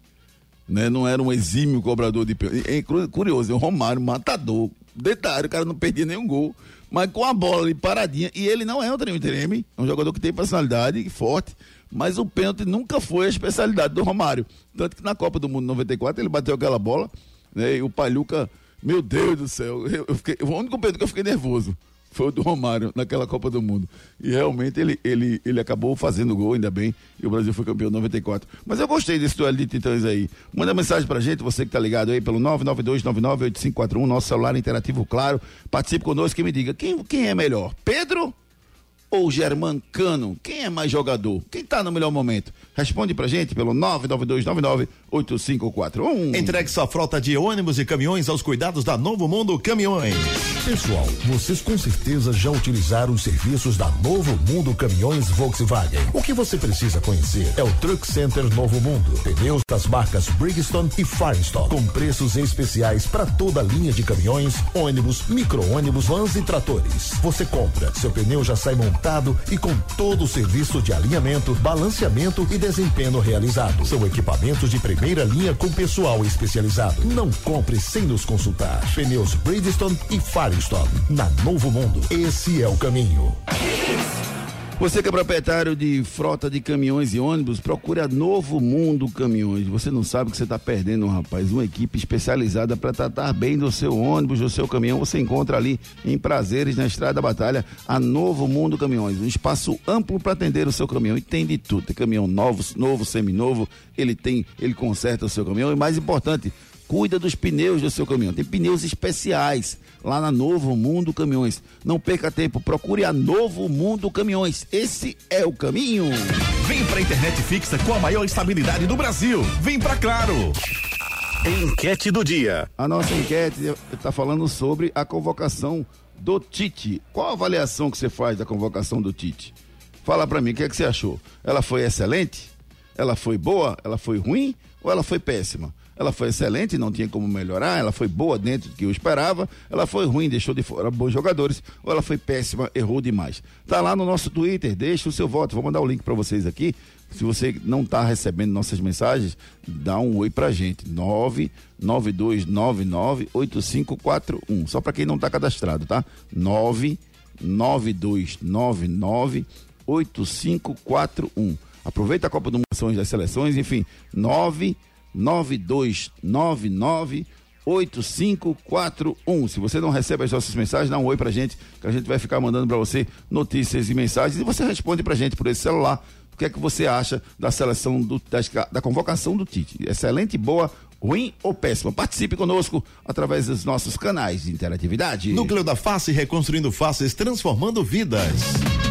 Né? Não era um exímio cobrador de pênalti. É cru- curioso, o Romário, matador. Detalhe, o cara não perdia nenhum gol. Mas com a bola ali paradinha. E ele não é um treme-treme, é um jogador que tem personalidade forte. Mas o pênalti nunca foi a especialidade do Romário. Tanto que na Copa do Mundo 94 ele bateu aquela bola, né? E o Palhuca, meu Deus do céu, eu, eu fiquei, o único pênalti que eu fiquei nervoso foi o do Romário naquela Copa do Mundo. E realmente ele, ele, ele acabou fazendo gol, ainda bem, e o Brasil foi campeão em 94. Mas eu gostei desse duelo de titãs aí. Manda mensagem pra gente, você que tá ligado aí pelo 992998541, nosso celular interativo, claro. Participe conosco e me diga, quem, quem é melhor? Pedro ou Germancano? Quem é mais jogador? Quem tá no melhor momento? Responde pra gente pelo 992998541. Entregue sua frota de ônibus e caminhões aos cuidados da Novo Mundo Caminhões. Pessoal, vocês com certeza já utilizaram os serviços da Novo Mundo Caminhões Volkswagen. O que você precisa conhecer é o Truck Center Novo Mundo. Pneus das marcas Bridgestone e Firestone, com preços especiais para toda a linha de caminhões, ônibus, micro-ônibus, vans e tratores. Você compra, seu pneu já sai montado e com todo o serviço de alinhamento, balanceamento e desempenho realizado. São equipamentos de primeira linha com pessoal especializado. Não compre sem nos consultar. Pneus Bridgestone e Firestone. Na Novo Mundo, esse é o caminho. Você que é proprietário de frota de caminhões e ônibus, procure a Novo Mundo Caminhões. Você não sabe o que você está perdendo, rapaz. Uma equipe especializada para tratar bem do seu ônibus, do seu caminhão. Você encontra ali em Prazeres, na Estrada da Batalha, a Novo Mundo Caminhões. Um espaço amplo para atender o seu caminhão. E tem de tudo. Tem caminhão novo, novo, seminovo. Ele tem, ele conserta o seu caminhão. E mais importante, cuida dos pneus do seu caminhão. Tem pneus especiais lá na Novo Mundo Caminhões. Não perca tempo, procure a Novo Mundo Caminhões. Esse é o caminho. Vem pra internet fixa com a maior estabilidade do Brasil. Vem pra Claro. Enquete do dia. A nossa enquete está falando sobre a convocação do Tite. Qual a avaliação que você faz da convocação do Tite? Fala para mim, o que é que você achou? Ela foi excelente? Ela foi boa? Ela foi ruim? Ou ela foi péssima? Ela foi excelente, não tinha como melhorar, ela foi boa dentro do que eu esperava, ela foi ruim, deixou de fora bons jogadores, ou ela foi péssima, errou demais. Tá lá no nosso Twitter, deixa o seu voto, vou mandar o link para vocês aqui. Se você não está recebendo nossas mensagens, dá um oi pra gente. 992998541. Só para quem não está cadastrado, tá? 992998541. Aproveita a Copa do Mundo das Seleções, enfim, 9 9299 8541. Se você não recebe as nossas mensagens, dá um oi pra gente, que a gente vai ficar mandando para você notícias e mensagens e você responde pra gente por esse celular. O que é que você acha da seleção do, da, da convocação do Tite? Excelente, boa, ruim ou péssima? Participe conosco através dos nossos canais de interatividade. Núcleo da Face reconstruindo faces, transformando vidas.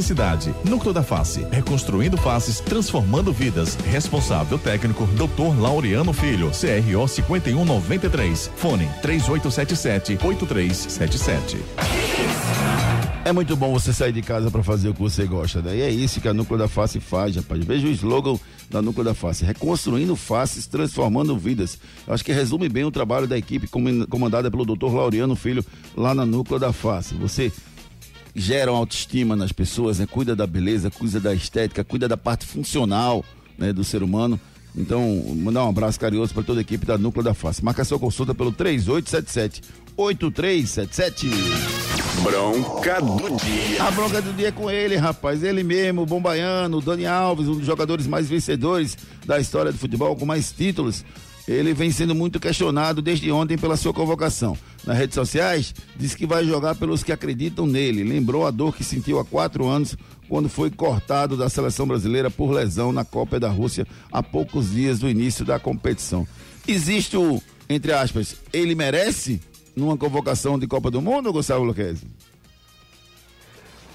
Núcleo da Face, reconstruindo faces, transformando vidas. Responsável técnico, Dr. Laureano Filho, CRO 5193. Fone 3877 8377. É muito bom você sair de casa para fazer o que você gosta, daí é isso que a Núcleo da Face faz, rapaz. Veja o slogan da Núcleo da Face, reconstruindo faces, transformando vidas. Eu acho que resume bem o trabalho da equipe comandada pelo Dr. Laureano Filho lá na Núcleo da Face. Você gera uma autoestima nas pessoas, né? Cuida da beleza, cuida da estética, cuida da parte funcional, né, do ser humano. Então, mandar um abraço carinhoso para toda a equipe da Núcleo da Face. Marca sua consulta pelo 3877 8377. Bronca do dia. A bronca do dia é com ele, rapaz. Ele mesmo, o Bom Baiano, o Dani Alves, um dos jogadores mais vencedores da história do futebol, com mais títulos. Ele vem sendo muito questionado desde ontem pela sua convocação. Nas redes sociais, diz que vai jogar pelos que acreditam nele. Lembrou a dor que sentiu há quatro anos quando foi cortado da seleção brasileira por lesão na Copa da Rússia há poucos dias do início da competição. Existe o, entre aspas, ele merece numa convocação de Copa do Mundo, Gustavo Luquezzi?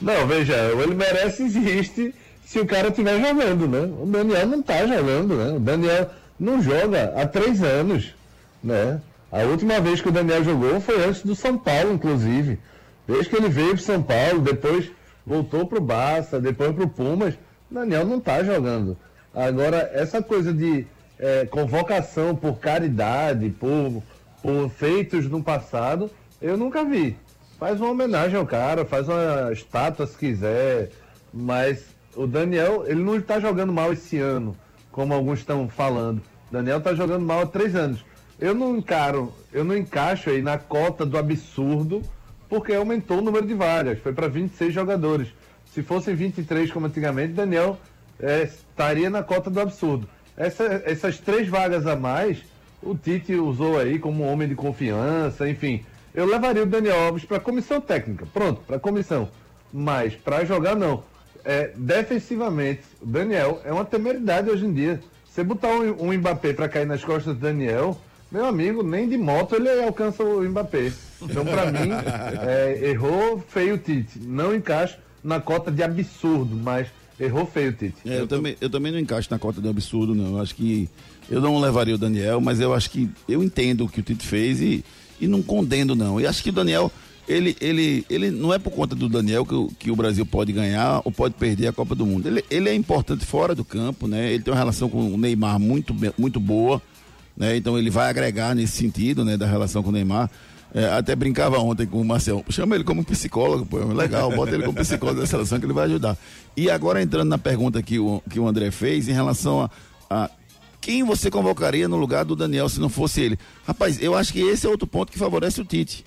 Não, veja, ele merece existe se o cara estiver jogando, né? O Daniel não está jogando, né? O Daniel não joga há três anos, né? A última vez que o Daniel jogou foi antes do São Paulo, inclusive. Desde que ele veio para São Paulo, depois voltou para o Barça, depois para o Pumas, o Daniel não está jogando. Agora, essa coisa de é, convocação por caridade, por, por feitos no passado, eu nunca vi. Faz uma homenagem ao cara, faz uma estátua se quiser, mas o Daniel, ele não está jogando mal esse ano como alguns estão falando. Daniel está jogando mal há três anos. Eu não encaro, eu não encaixo aí na cota do absurdo, porque aumentou o número de vagas, foi para 26 jogadores. Se fossem 23 como antigamente, Daniel é, estaria na cota do absurdo. Essa, essas três vagas a mais, o Tite usou aí como homem de confiança, enfim. Eu levaria o Daniel Alves para comissão técnica, pronto, para comissão. Mas para jogar não é, defensivamente, o Daniel é uma temeridade hoje em dia. Você botar um, um Mbappé para cair nas costas do Daniel, meu amigo, nem de moto ele alcança o Mbappé. Então, para [laughs] mim, é, errou feio o Tite. Não encaixa. na cota de absurdo, mas errou feio, Tite. É, eu, também, eu também não encaixo na cota de absurdo, não. Eu acho que eu não levaria o Daniel, mas eu acho que eu entendo o que o Tite fez e, e não condeno, não. E acho que o Daniel, ele, ele, ele não é por conta do Daniel que, o- que o Brasil pode ganhar ou pode perder a Copa do Mundo. Ele, ele é importante fora do campo, né? Ele tem uma relação com o Neymar muito, muito boa, né? Então ele vai agregar nesse sentido, né? Da relação com o Neymar. É, até brincava ontem com o Marcel. Chama ele como psicólogo, pô. Legal, bota ele como psicólogo da seleção que ele vai ajudar. E agora entrando na pergunta que o, que o André fez em relação a, a quem você convocaria no lugar do Daniel se não fosse ele? Rapaz, eu acho que esse é outro ponto que favorece o Tite.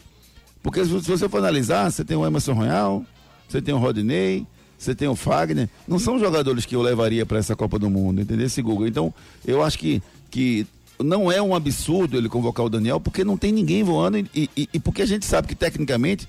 Porque se você for analisar, você tem o Emerson Royal, você tem o Rodinei, você tem o Fagner. Não são jogadores que eu levaria para essa Copa do Mundo, entendeu? Esse Google. Então, eu acho que, que não é um absurdo ele convocar o Daniel, porque não tem ninguém voando e, e- e porque a gente sabe que tecnicamente,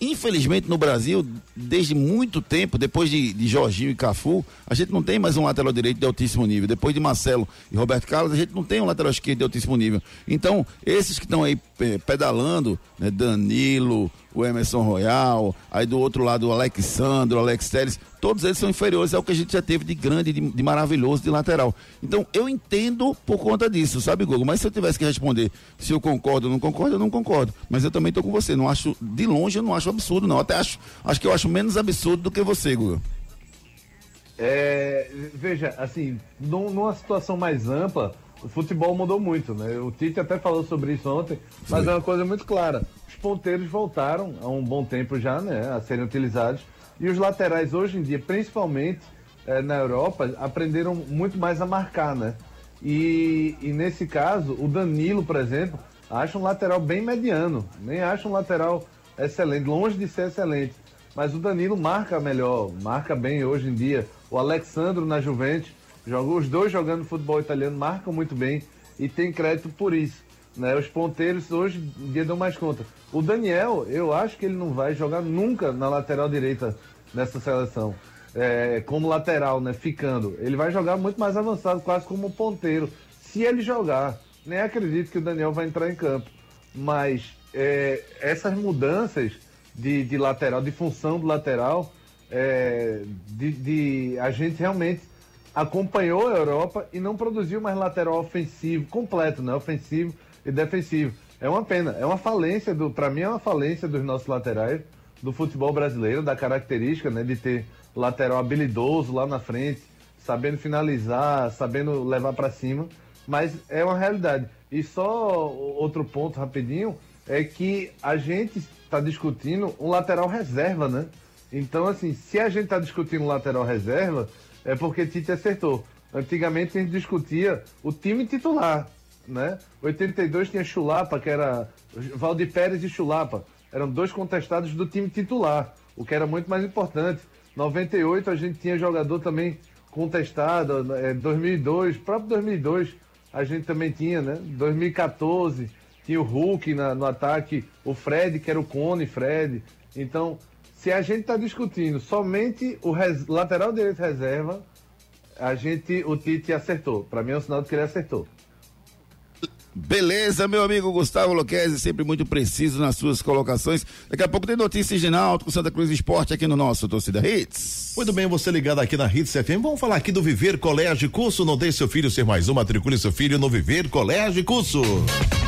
infelizmente no Brasil, desde muito tempo, depois de, de Jorginho e Cafu, a gente não tem mais um lateral direito de altíssimo nível. Depois de Marcelo e Roberto Carlos, a gente não tem um lateral esquerdo de altíssimo nível. Então, esses que estão aí eh, pedalando, né, Danilo, o Emerson Royal, aí do outro lado o Alexandre, o Alex Telles, todos eles são inferiores ao que a gente já teve de grande, de, de maravilhoso de lateral. Então, eu entendo por conta disso, sabe, Google? Mas se eu tivesse que responder se eu concordo ou não concordo, eu não concordo. Mas eu também estou com você. Não acho, de longe, eu não acho absurdo, não. Até acho, acho que eu acho menos absurdo do que você, Google. É, veja, assim, num- numa situação mais ampla, o futebol mudou muito, né? O Tite até falou sobre isso ontem, mas é uma coisa muito clara. Os ponteiros voltaram há um bom tempo já, né, a serem utilizados, e os laterais hoje em dia, principalmente eh, na Europa, aprenderam muito mais a marcar, né? E, e nesse caso, o Danilo, por exemplo, acha um lateral bem mediano, nem acha um lateral excelente, longe de ser excelente. Mas o Danilo marca melhor, marca bem hoje em dia. O Alexandro na Juventus, joga, os dois jogando futebol italiano, marcam muito bem e tem crédito por isso. Né? Os ponteiros hoje dia dão mais conta. O Daniel, eu acho que ele não vai jogar nunca na lateral direita nessa seleção. É, como lateral, né? Ficando. Ele vai jogar muito mais avançado, quase como ponteiro. Se ele jogar, nem acredito que o Daniel vai entrar em campo. Mas é, essas mudanças de, de lateral, de função do lateral, é, de, de- a gente realmente acompanhou a Europa e não produziu mais lateral ofensivo completo, né? Ofensivo e defensivo. É uma pena, é uma falência do, para mim é uma falência dos nossos laterais do futebol brasileiro, da característica, né, de ter lateral habilidoso lá na frente, sabendo finalizar, sabendo levar para cima, mas é uma realidade. E só outro ponto rapidinho é que a gente está discutindo um lateral reserva, né? Então, assim, se a gente está discutindo um lateral reserva, é porque Tite acertou. Antigamente a gente discutia o time titular, né? 82 tinha Chulapa, que era Valdir Pérez e Chulapa. Eram dois contestados do time titular, o que era muito mais importante. 98 a gente tinha jogador também contestado, é, 2002, próprio 2002 a gente também tinha, né? 2014 tinha o Hulk na- no ataque, o Fred, que era o Cone Fred. Então, se a gente está discutindo somente o res- lateral direito reserva, a gente, o Tite acertou. Para mim é um sinal de que ele acertou. Beleza, meu amigo Gustavo Luquezzi, sempre muito preciso nas suas colocações. Daqui a pouco tem notícias de Náutico, Santa Cruz Esporte aqui no nosso Torcida Hits. Muito bem, você ligado aqui na Hits FM. Vamos falar aqui do Viver Colégio Curso. Não deixe seu filho ser mais um. Matricule seu filho no Viver Colégio Curso.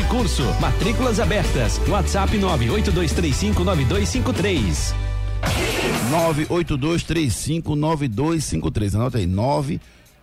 e Curso. Matrículas abertas. WhatsApp 982359253. 982359253. Anota aí,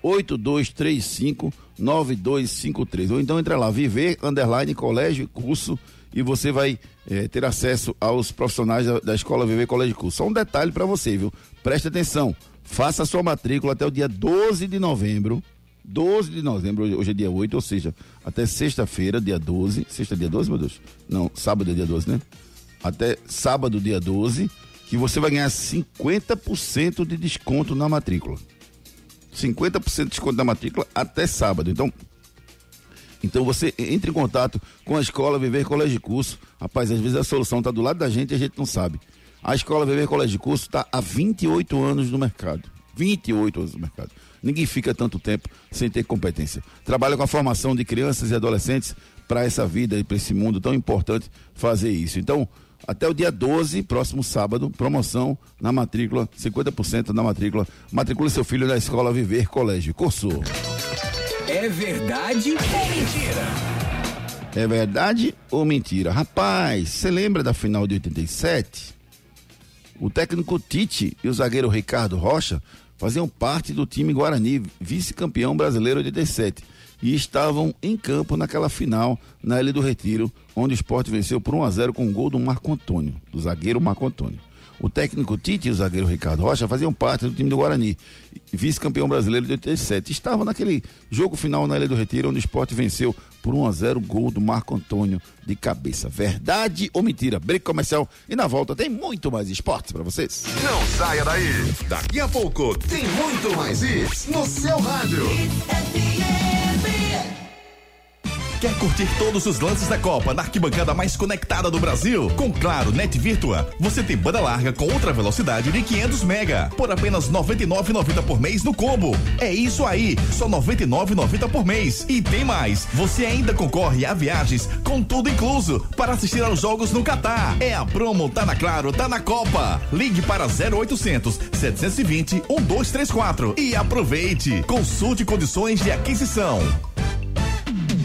982359253. Ou então entra lá, viver, underline, colégio curso, e você vai eh, ter acesso aos profissionais da, da escola Viver Colégio Curso. Só um detalhe para você, viu? Preste atenção. Faça a sua matrícula até o dia 12 de novembro. 12 de novembro, hoje é dia 8, ou seja, até sexta-feira, dia 12. Sexta, dia 12, meu Deus? Não, sábado é dia 12, né? Até sábado, dia 12 que você vai ganhar 50% de desconto na matrícula. 50% de desconto na matrícula até sábado. Então, então você entre em contato com a escola Viver Colégio de Curso. Rapaz, às vezes a solução está do lado da gente e a gente não sabe. A escola Viver Colégio de Curso está há 28 anos no mercado. 28 anos no mercado. Ninguém fica tanto tempo sem ter competência. Trabalha com a formação de crianças e adolescentes para essa vida e para esse mundo tão importante fazer isso. Então, até o dia 12, próximo sábado, promoção na matrícula, 50% na matrícula. Matricule seu filho na escola Viver Colégio. Curso. É verdade ou mentira? É verdade ou mentira? Rapaz, você lembra da final de 87? O técnico Tite e o zagueiro Ricardo Rocha faziam parte do time Guarani, vice-campeão brasileiro de 87, e estavam em campo naquela final na Ilha do Retiro, onde o esporte venceu por 1 a 0 com um gol do Marco Antônio, do zagueiro Marco Antônio. O técnico Tite e o zagueiro Ricardo Rocha faziam parte do time do Guarani, vice-campeão brasileiro de 87. Estavam naquele jogo final na Ilha do Retiro, onde o esporte venceu por 1 a 0 gol do Marco Antônio de cabeça. Verdade ou mentira? Break comercial e na volta tem muito mais esportes para vocês. Não saia daí. Daqui a pouco tem muito mais isso no seu rádio. Quer curtir todos os lances da Copa na arquibancada mais conectada do Brasil? Com Claro Net Virtua, você tem banda larga com ultra velocidade de 500 mega por apenas 99,90 por mês no combo. É isso aí, só 99,90 por mês. E tem mais, você ainda concorre a viagens com tudo incluso para assistir aos jogos no Catar. É a promo tá na Claro, tá na Copa. Ligue para 0800 720 1234 e aproveite. Consulte condições de aquisição.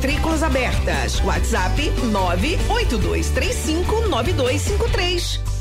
Matrículas abertas. WhatsApp 982359253.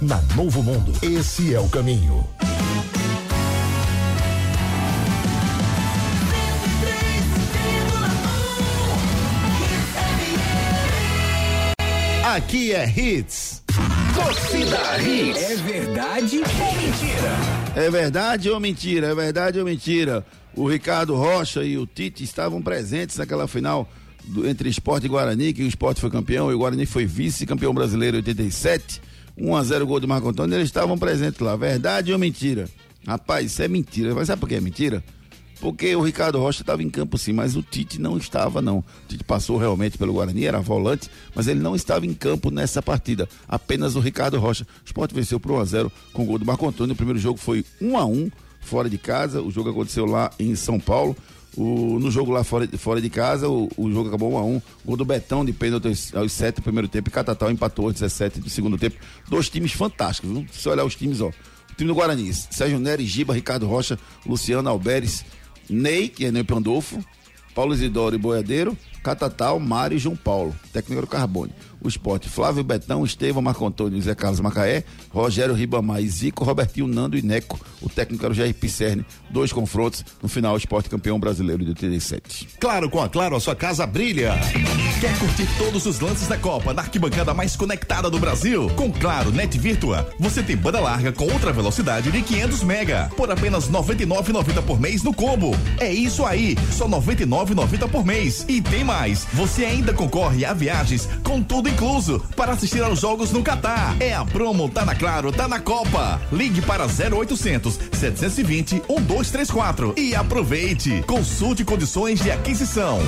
na Novo Mundo. Esse é o caminho. Aqui é Hits. Torcida Hits. É verdade ou mentira? É verdade ou mentira? É verdade ou mentira? O Ricardo Rocha e o Tite estavam presentes naquela final do- entre esporte e Guarani, que o esporte foi campeão e o Guarani foi vice-campeão brasileiro em 87. 1 a 0 gol do Marco Antônio, eles estavam presentes lá. Verdade ou mentira? Rapaz, isso é mentira. Mas sabe por que é mentira? Porque o Ricardo Rocha estava em campo sim, mas o Tite não estava não. O Tite passou realmente pelo Guarani, era volante, mas ele não estava em campo nessa partida. Apenas o Ricardo Rocha. O Sport venceu por 1 a 0 com o gol do Marco Antônio. O primeiro jogo foi 1 a 1 fora de casa. O jogo aconteceu lá em São Paulo. O- no jogo lá fora, fora de casa, o, o jogo acabou 1 a 1 Gol do Betão de pênalti aos, aos 7 do primeiro tempo e Catatal empatou aos 17 do segundo tempo. Dois times fantásticos, viu? Se você olhar os times, ó. O time do Guarani, Sérgio Nery, Giba, Ricardo Rocha, Luciano Alberes, Ney, que é Ney Pandolfo, Paulo Isidoro e Boiadeiro, Catatal, Mário e João Paulo, técnico era o Carbone. O esporte, Flávio Betão, Estevão, Marco Antônio e Zé Carlos Macaé, Rogério Ribamar e Zico, Robertinho, Nando e Neco. O técnico era o Jair Pisserni. Dois confrontos. No final, o esporte campeão brasileiro de 87. Claro, com a Claro, a sua casa brilha. Quer curtir todos os lances da Copa na arquibancada mais conectada do Brasil? Com Claro Net Virtua, você tem banda larga com ultra velocidade de 500 mega por apenas 99,90 por mês no combo. É isso aí, só 99,90 por mês. E tem mais, você ainda concorre a viagens com tudo incluso para assistir aos jogos no Catar. É a promo tá na Claro, tá na Copa. Ligue para 0800 720 1234 e aproveite. Consulte condições de aquisição.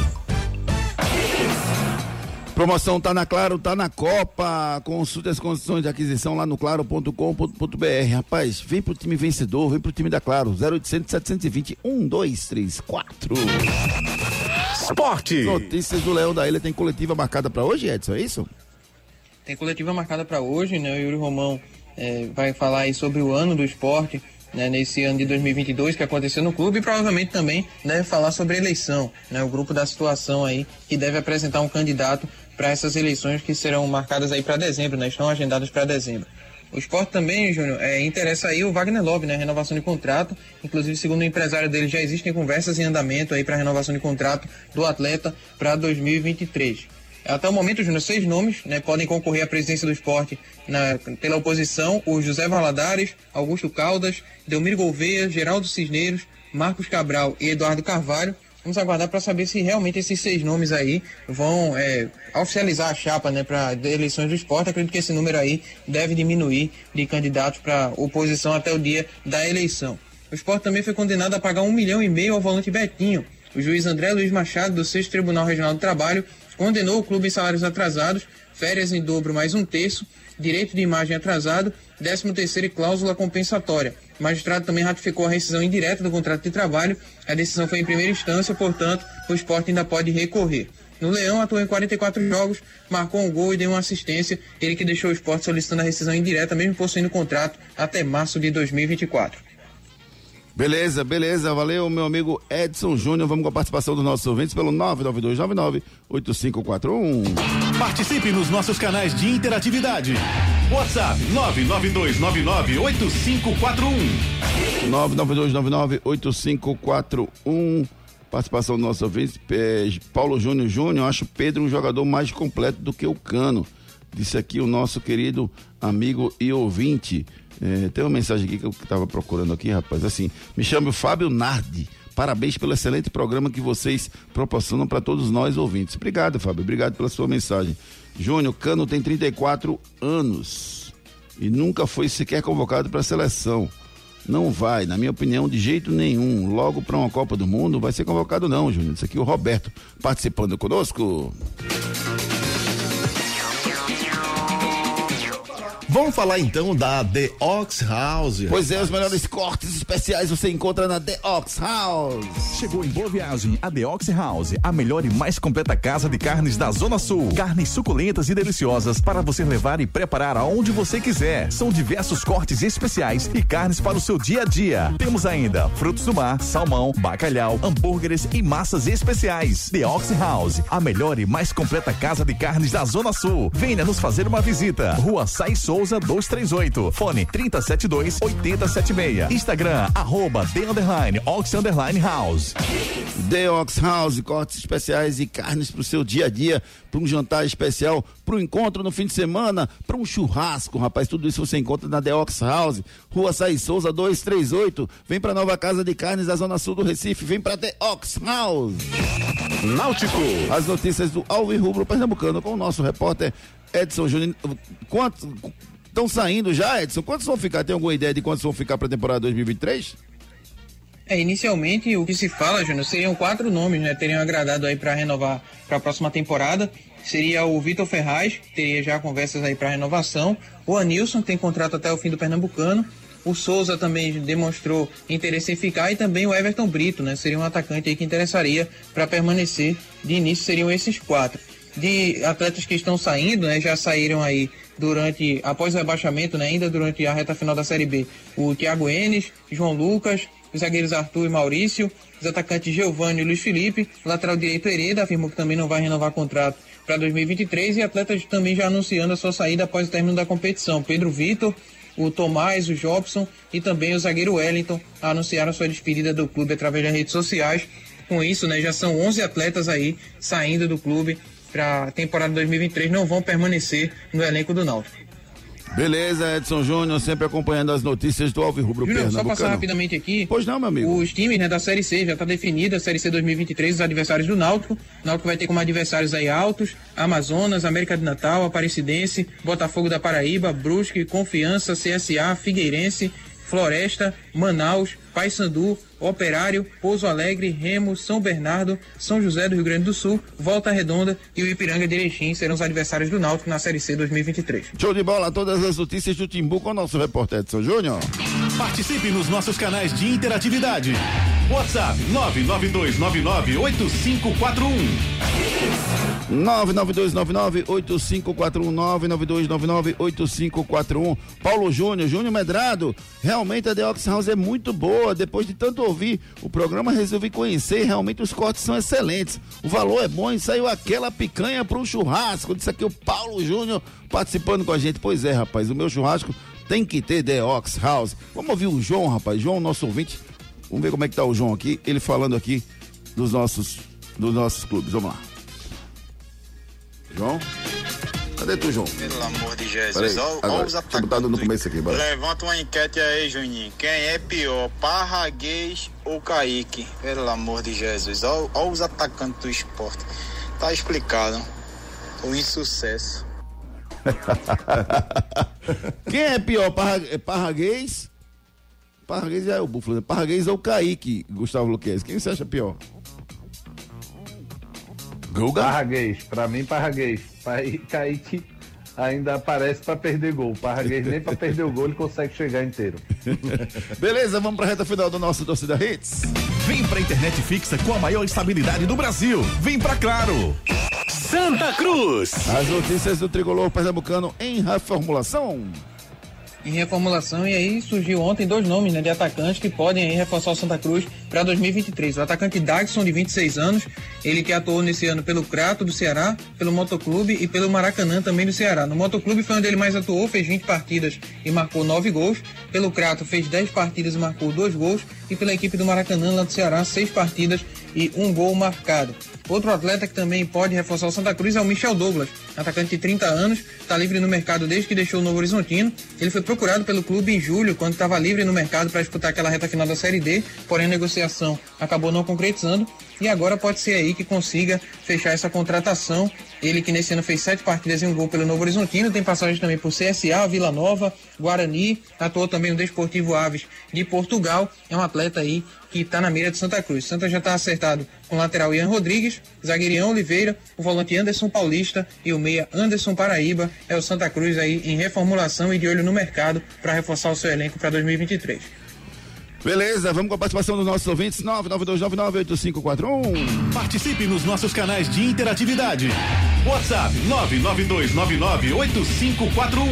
Promoção tá na Claro, tá na Copa. Consulte as condições de aquisição lá no claro.com.br. Rapaz, vem pro time vencedor, vem pro time da Claro. 0800 720 1234. Esporte. Notícias do Leão da Ilha tem coletiva marcada pra hoje, Edson, é isso? Tem coletiva marcada para hoje, né? O Yuri Romão eh, vai falar aí sobre o ano do esporte, né? Nesse ano de 2022 que aconteceu no clube e provavelmente também deve falar sobre a eleição, né? O grupo da situação aí que deve apresentar um candidato para essas eleições que serão marcadas aí para dezembro, né? Estão agendadas para dezembro. O esporte também, Júnior, é, interessa aí o Wagner Love, né? Renovação de contrato. Inclusive, segundo o empresário dele, já existem conversas em andamento aí para renovação de contrato do atleta para 2023. Até o momento, Júnior, seis nomes né, podem concorrer à presidência do esporte na- pela oposição: o José Valadares, Augusto Caldas, Delmiro Gouveia, Geraldo Cisneiros, Marcos Cabral e Eduardo Carvalho. Vamos aguardar para saber se realmente esses seis nomes aí vão é, oficializar a chapa né, para eleições do esporte. Acredito que esse número aí deve diminuir de candidatos para oposição até o dia da eleição. O esporte também foi condenado a pagar um milhão e meio ao volante Betinho. O juiz André Luiz Machado, do 6 Tribunal Regional do Trabalho, condenou o clube em salários atrasados, férias em dobro mais um terço, direito de imagem atrasado, 13 terceiro e cláusula compensatória. O magistrado também ratificou a rescisão indireta do contrato de trabalho. A decisão foi em primeira instância, portanto, o esporte ainda pode recorrer. No Leão, atuou em 44 jogos, marcou um gol e deu uma assistência. Ele que deixou o esporte solicitando a rescisão indireta, mesmo possuindo contrato até março de 2024. Beleza, beleza. Valeu, meu amigo Edson Júnior. Vamos com a participação dos nossos ouvintes pelo 99299-8541. Participe nos nossos canais de interatividade. WhatsApp 992998541. 99299-8541. Participação do nosso ouvinte, é, Paulo Júnior Júnior. Acho Pedro um jogador mais completo do que o Cano. Disse aqui o nosso querido amigo e ouvinte. É, tem uma mensagem aqui que eu estava procurando aqui, rapaz. Assim, me chamo Fábio Nardi. Parabéns pelo excelente programa que vocês proporcionam para todos nós ouvintes. Obrigado, Fábio. Obrigado pela sua mensagem. Júnior, Cano tem 34 anos e nunca foi sequer convocado para a seleção. Não vai, na minha opinião, de jeito nenhum. Logo para uma Copa do Mundo vai ser convocado não, Júnior. Isso aqui é o Roberto participando conosco. Vamos falar então da The Ox House. Pois é, os melhores cortes especiais você encontra na The Ox House. Chegou em Boa Viagem a The Ox House, a melhor e mais completa casa de carnes da Zona Sul. Carnes suculentas e deliciosas para você levar e preparar aonde você quiser. São diversos cortes especiais e carnes para o seu dia a dia. Temos ainda frutos do mar, salmão, bacalhau, hambúrgueres e massas especiais. The Ox House, a melhor e mais completa casa de carnes da Zona Sul. Venha nos fazer uma visita. Rua Sai Souza, Souza 238. Fone 3072 8076. Instagram, arroba The Underline, Ox Underline House. The Ox House, cortes especiais e carnes pro seu dia a dia, para um jantar especial, para um encontro no fim de semana, para um churrasco, rapaz. Tudo isso você encontra na The Ox House, Rua Saí Souza 238. Vem pra nova casa de carnes da Zona Sul do Recife. Vem pra The Ox House. Náutico. As notícias do Alvin Rubro Pernambucano com o nosso repórter Edson Júnior. Quantos estão saindo já, Edson? Quantos vão ficar? Tem alguma ideia de quantos vão ficar para a temporada 2023? É, inicialmente o que se fala, Júnior, seriam quatro nomes, né? Teriam agradado aí para renovar para a próxima temporada. Seria o Vitor Ferraz, que teria já conversas aí para renovação. O Anilson, que tem contrato até o fim do Pernambucano. O Souza também demonstrou interesse em ficar e também o Everton Brito, né? Seria um atacante aí que interessaria para permanecer. De início seriam esses quatro. De atletas que estão saindo, né? Já saíram aí durante, após o rebaixamento, né? Ainda durante a reta final da Série B. O Thiago Enes, João Lucas, os zagueiros Arthur e Maurício, os atacantes Giovanni e Luiz Felipe, lateral direito Hereda afirmou que também não vai renovar contrato para 2023 e atletas também já anunciando a sua saída após o término da competição. Pedro Vitor, o Tomás, o Jobson e também o zagueiro Wellington anunciaram sua despedida do clube através das redes sociais. Com isso, né, já são 11 atletas aí saindo do clube para a temporada 2023, não vão permanecer no elenco do Náutico. Beleza, Edson Júnior, sempre acompanhando as notícias do Alvirrubro Júnior, só Pernambucano. passar rapidamente aqui. Pois não, meu amigo. Os times né, da Série C já está definida, a Série C 2023, os adversários do Náutico. O Náutico vai ter como adversários aí Altos, Amazonas, América de Natal, Aparecidense, Botafogo da Paraíba, Brusque, Confiança, CSA, Figueirense, Floresta, Manaus, Paysandu, Operário, Pouso Alegre, Remo, São Bernardo, São José do Rio Grande do Sul, Volta Redonda e o Ipiranga de Erechim serão os adversários do Náutico na Série C 2023. Show de bola, todas as notícias do Timbu com o nosso repórter Edson Júnior. Participe nos nossos canais de interatividade. WhatsApp 992998541. 992998541 992998541 Paulo Júnior, Júnior Medrado. Realmente a The Ox House é muito boa. Depois de tanto ouvir o programa, resolvi conhecer. Realmente os cortes são excelentes. O valor é bom e saiu aquela picanha para um churrasco. Disse aqui o Paulo Júnior participando com a gente. Pois é, rapaz, o meu churrasco tem que ter The Ox House. Vamos ouvir o João, rapaz. João, nosso ouvinte. Vamos ver como é que tá o João aqui. Ele falando aqui dos nossos, dos nossos clubes. Vamos lá. João? Cadê tu, João? Pelo amor de Peraí, Jesus, olha agora, os eu botar no começo aqui, bora. Levanta uma enquete aí, Juninho. Quem é pior, Parraguês ou Kaique? Pelo amor de Jesus, olha, olha os atacantes do esporte. Tá explicado. O insucesso. [laughs] Quem é pior, Parra, Parraguês? Parraguês é o Búfalo, né? Parraguês ou Kaique, Gustavo Luquez? Quem você acha pior? Guga? Parraguês, pra mim, Parraguês. Kaique ainda aparece pra perder gol. Parraguês nem pra perder o gol ele consegue chegar inteiro. [laughs] Beleza, vamos pra reta final do nosso Torcida Hits. Vem pra internet fixa com a maior estabilidade do Brasil. Vem pra Claro. Santa Cruz. As notícias do tricolor pernambucano em reformulação. Em reformulação e aí surgiu ontem dois nomes né, de atacantes que podem aí reforçar o Santa Cruz para 2023. O atacante Dagson, de 26 anos, ele que atuou nesse ano pelo Crato do Ceará, pelo Motoclube e pelo Maracanã também do Ceará. No Motoclube foi onde ele mais atuou, fez 20 partidas e marcou 9 gols. Pelo Crato fez 10 partidas e marcou 2 gols. E pela equipe do Maracanã, lá do Ceará, 6 partidas e um gol marcado. Outro atleta que também pode reforçar o Santa Cruz é o Michel Douglas, atacante de 30 anos, está livre no mercado desde que deixou o Novo Horizontino. Ele foi procurado pelo clube em julho, quando estava livre no mercado para disputar aquela reta final da Série D, porém a negociação acabou não concretizando e agora pode ser aí que consiga fechar essa contratação. Ele que nesse ano fez sete partidas e um gol pelo Novo Horizontino, tem passagem também por CSA, Vila Nova, Guarani, atuou também no Desportivo Aves de Portugal. É um atleta aí que está na mira de Santa Cruz. Santa já está acertado com o lateral Ian Rodrigues, zagueiro Ian Oliveira, o volante Anderson Paulista e o meia Anderson Paraíba. É o Santa Cruz aí em reformulação e de olho no mercado para reforçar o seu elenco para 2023. Beleza, vamos com a participação dos nossos ouvintes. 992998541. Participe nos nossos canais de interatividade. WhatsApp 992998541.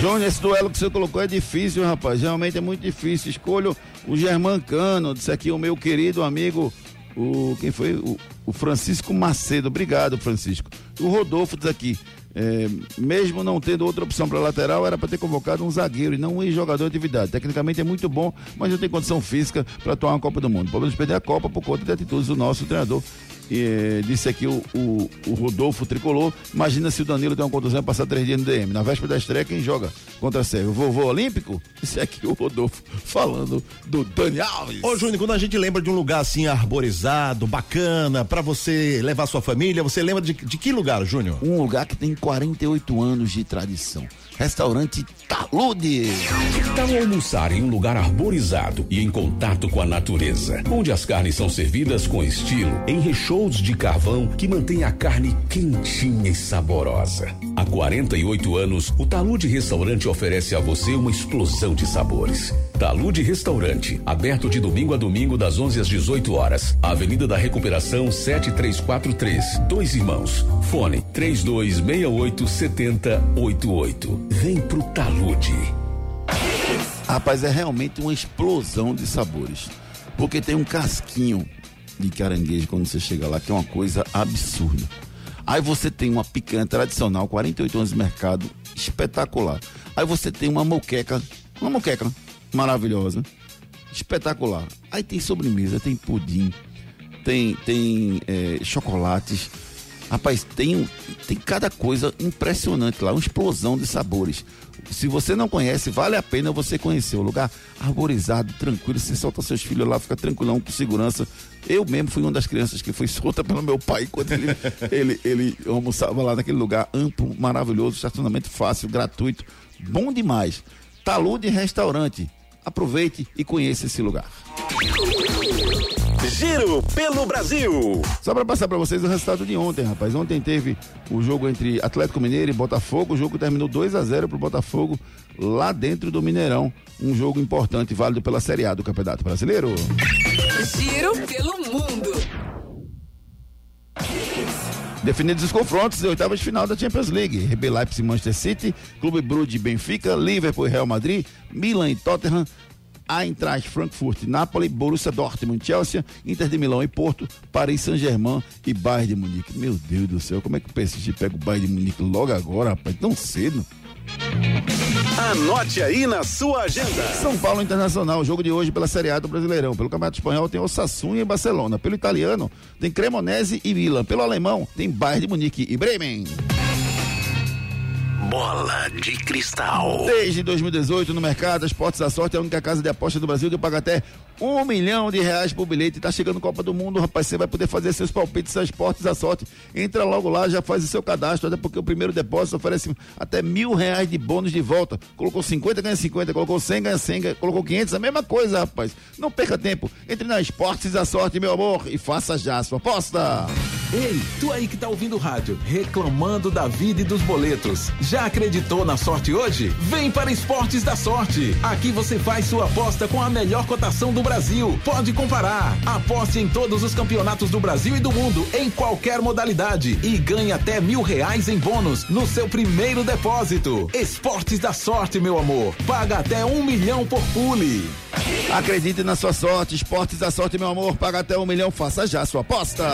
Júnior, esse duelo que você colocou é difícil, rapaz. Realmente é muito difícil. Escolho o Germán Cano. Disse aqui o meu querido amigo, o quem foi? O, o Francisco Macedo. Obrigado, Francisco. O Rodolfo diz aqui. É, mesmo não tendo outra opção para lateral, era para ter convocado um zagueiro e não um jogador de atividade. Tecnicamente é muito bom, mas não tem condição física para atuar uma Copa do Mundo. Podemos perder a Copa por conta de atitudes do nosso treinador. E, eh, disse aqui o, o, o, Rodolfo Tricolor. Imagina se o Danilo tem uma contusão e passar três dias no DM. Na véspera da estreia, quem joga contra a Sérvia? O vovô Olímpico? Esse aqui é o Rodolfo falando do Dani Alves. Ô, Júnior, quando a gente lembra de um lugar assim arborizado, bacana, para você levar sua família, você lembra de, de que lugar, Júnior? Um lugar que tem 48 anos de tradição. Restaurante Talude. Tal almoçar em um lugar arborizado e em contato com a natureza, onde as carnes são servidas com estilo, em recheios de carvão que mantém a carne quentinha e saborosa. Há 48 anos, o Talude Restaurante oferece a você uma explosão de sabores. Talude Restaurante, aberto de domingo a domingo das 11 às 18 horas. Avenida da Recuperação 7343, Dois Irmãos. Fone 3268 7088. Vem pro Talude. Rapaz, é realmente uma explosão de sabores. Porque tem um casquinho de caranguejo quando você chega lá, que é uma coisa absurda. Aí você tem uma picanha tradicional, 48 anos de mercado, espetacular. Aí você tem uma moqueca, uma moqueca maravilhosa, espetacular. Aí tem sobremesa, tem pudim, tem, tem é, chocolates. Rapaz, tem, tem cada coisa impressionante lá, uma explosão de sabores. Se você não conhece, vale a pena você conhecer. O lugar arborizado, tranquilo, você solta seus filhos lá, fica tranquilão, com segurança. Eu mesmo fui uma das crianças que foi [laughs] solta pelo meu pai quando ele, [laughs] ele, ele almoçava lá naquele lugar amplo, maravilhoso, estacionamento fácil, gratuito, bom demais. Talude Restaurante. Aproveite e conheça esse lugar. Giro pelo Brasil. Só para passar para vocês o resultado de ontem, rapaz. Ontem teve o jogo entre Atlético Mineiro e Botafogo. O jogo terminou 2 a 0 pro Botafogo lá dentro do Mineirão. Um jogo importante, válido pela Série A do Campeonato Brasileiro. Giro pelo mundo. Definidos os confrontos, oitavas de final da Champions League. RB Leipzig Manchester City, Clube Brugge Benfica, Liverpool e Real Madrid, Milan e Tottenham, Eintracht Frankfurt, Napoli, Borussia Dortmund, Chelsea, Inter de Milão e Porto, Paris Saint-Germain e Bayern de Munique. Meu Deus do céu, como é que o PSG pega o Bayern de Munique logo agora, rapaz? Tão cedo. Anote aí na sua agenda. São Paulo Internacional, jogo de hoje pela Série A do Brasileirão. Pelo Campeonato Espanhol tem Osasuna e Barcelona. Pelo italiano tem Cremonese e Milan. Pelo alemão tem Bayern de Munique e Bremen. Bola de cristal. Desde 2018 no mercado, as Portas da Sorte é a única casa de aposta do Brasil que paga até um milhão de reais por bilhete. Tá chegando Copa do Mundo, rapaz. Você vai poder fazer seus palpites às Portas da Sorte. Entra logo lá, já faz o seu cadastro, até porque o primeiro depósito oferece até mil reais de bônus de volta. Colocou 50, ganha 50. Colocou 100, ganha 100. Colocou 500, a mesma coisa, rapaz. Não perca tempo. Entre nas Portas da Sorte, meu amor, e faça já a sua aposta. Ei, tu aí que tá ouvindo o rádio, reclamando da vida e dos boletos. Já acreditou na sorte hoje? Vem para Esportes da Sorte. Aqui você faz sua aposta com a melhor cotação do Brasil. Pode comparar. Aposte em todos os campeonatos do Brasil e do mundo, em qualquer modalidade. E ganhe até mil reais em bônus no seu primeiro depósito. Esportes da Sorte, meu amor. Paga até um milhão por pule. Acredite na sua sorte. Esportes da Sorte, meu amor. Paga até um milhão. Faça já sua aposta.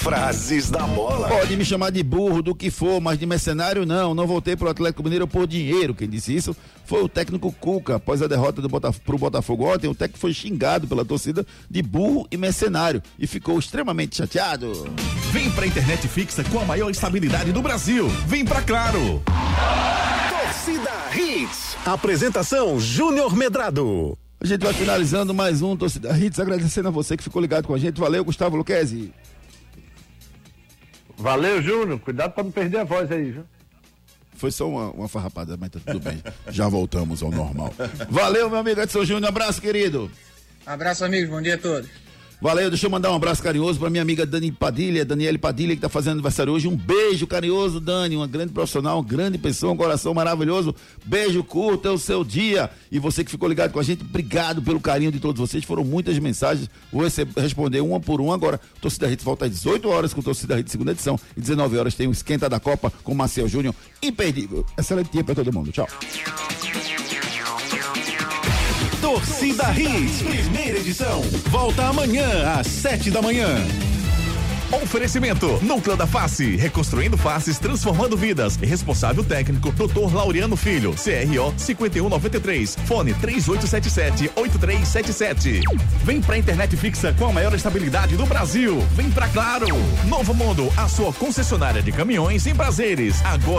Frases da bola. Pode me chamar de burro, do que for, mas de mercenário não. Não voltei pro Atlético Mineiro por dinheiro. Quem disse isso foi o técnico Cuca. Após a derrota do Botaf pro Botafogo ontem, o técnico foi xingado pela torcida de burro e mercenário e ficou extremamente chateado. Vem pra internet fixa com a maior estabilidade do Brasil. Vem pra Claro. Torcida Hits. Apresentação Júnior Medrado. A gente vai finalizando mais um Torcida Hits, agradecendo a você que ficou ligado com a gente. Valeu, Gustavo Luquezzi. Valeu, Júnior. Cuidado pra não perder a voz aí, viu? Foi só uma, uma farrapada, mas tá tudo bem. Já voltamos ao normal. Valeu, meu amigo Edson Júnior. Abraço, querido. Abraço, amigos. Bom dia a todos. Valeu, deixa eu mandar um abraço carinhoso para minha amiga Dani Padilha, Daniele Padilha, que tá fazendo aniversário hoje. Um beijo carinhoso, Dani, uma grande profissional, uma grande pessoa, um coração maravilhoso. Beijo curto, é o seu dia. E você que ficou ligado com a gente, obrigado pelo carinho de todos vocês. Foram muitas mensagens, vou responder uma por uma agora. Torcida Rede volta às 18 horas com Torcida Rede segunda edição. E 19 horas tem o Esquenta da Copa com Marcel Júnior. Imperdível. Excelente dia para todo mundo. Tchau. Torcida Hits, primeira edição. Volta amanhã às sete da manhã. Oferecimento: Núcleo da Face, reconstruindo faces, transformando vidas. Responsável técnico: Dr. Laureano Filho, CRO 5193. Fone 3877-8377. Vem pra internet fixa com a maior estabilidade do Brasil. Vem pra Claro. Novo Mundo, a sua concessionária de caminhões em prazeres. Agora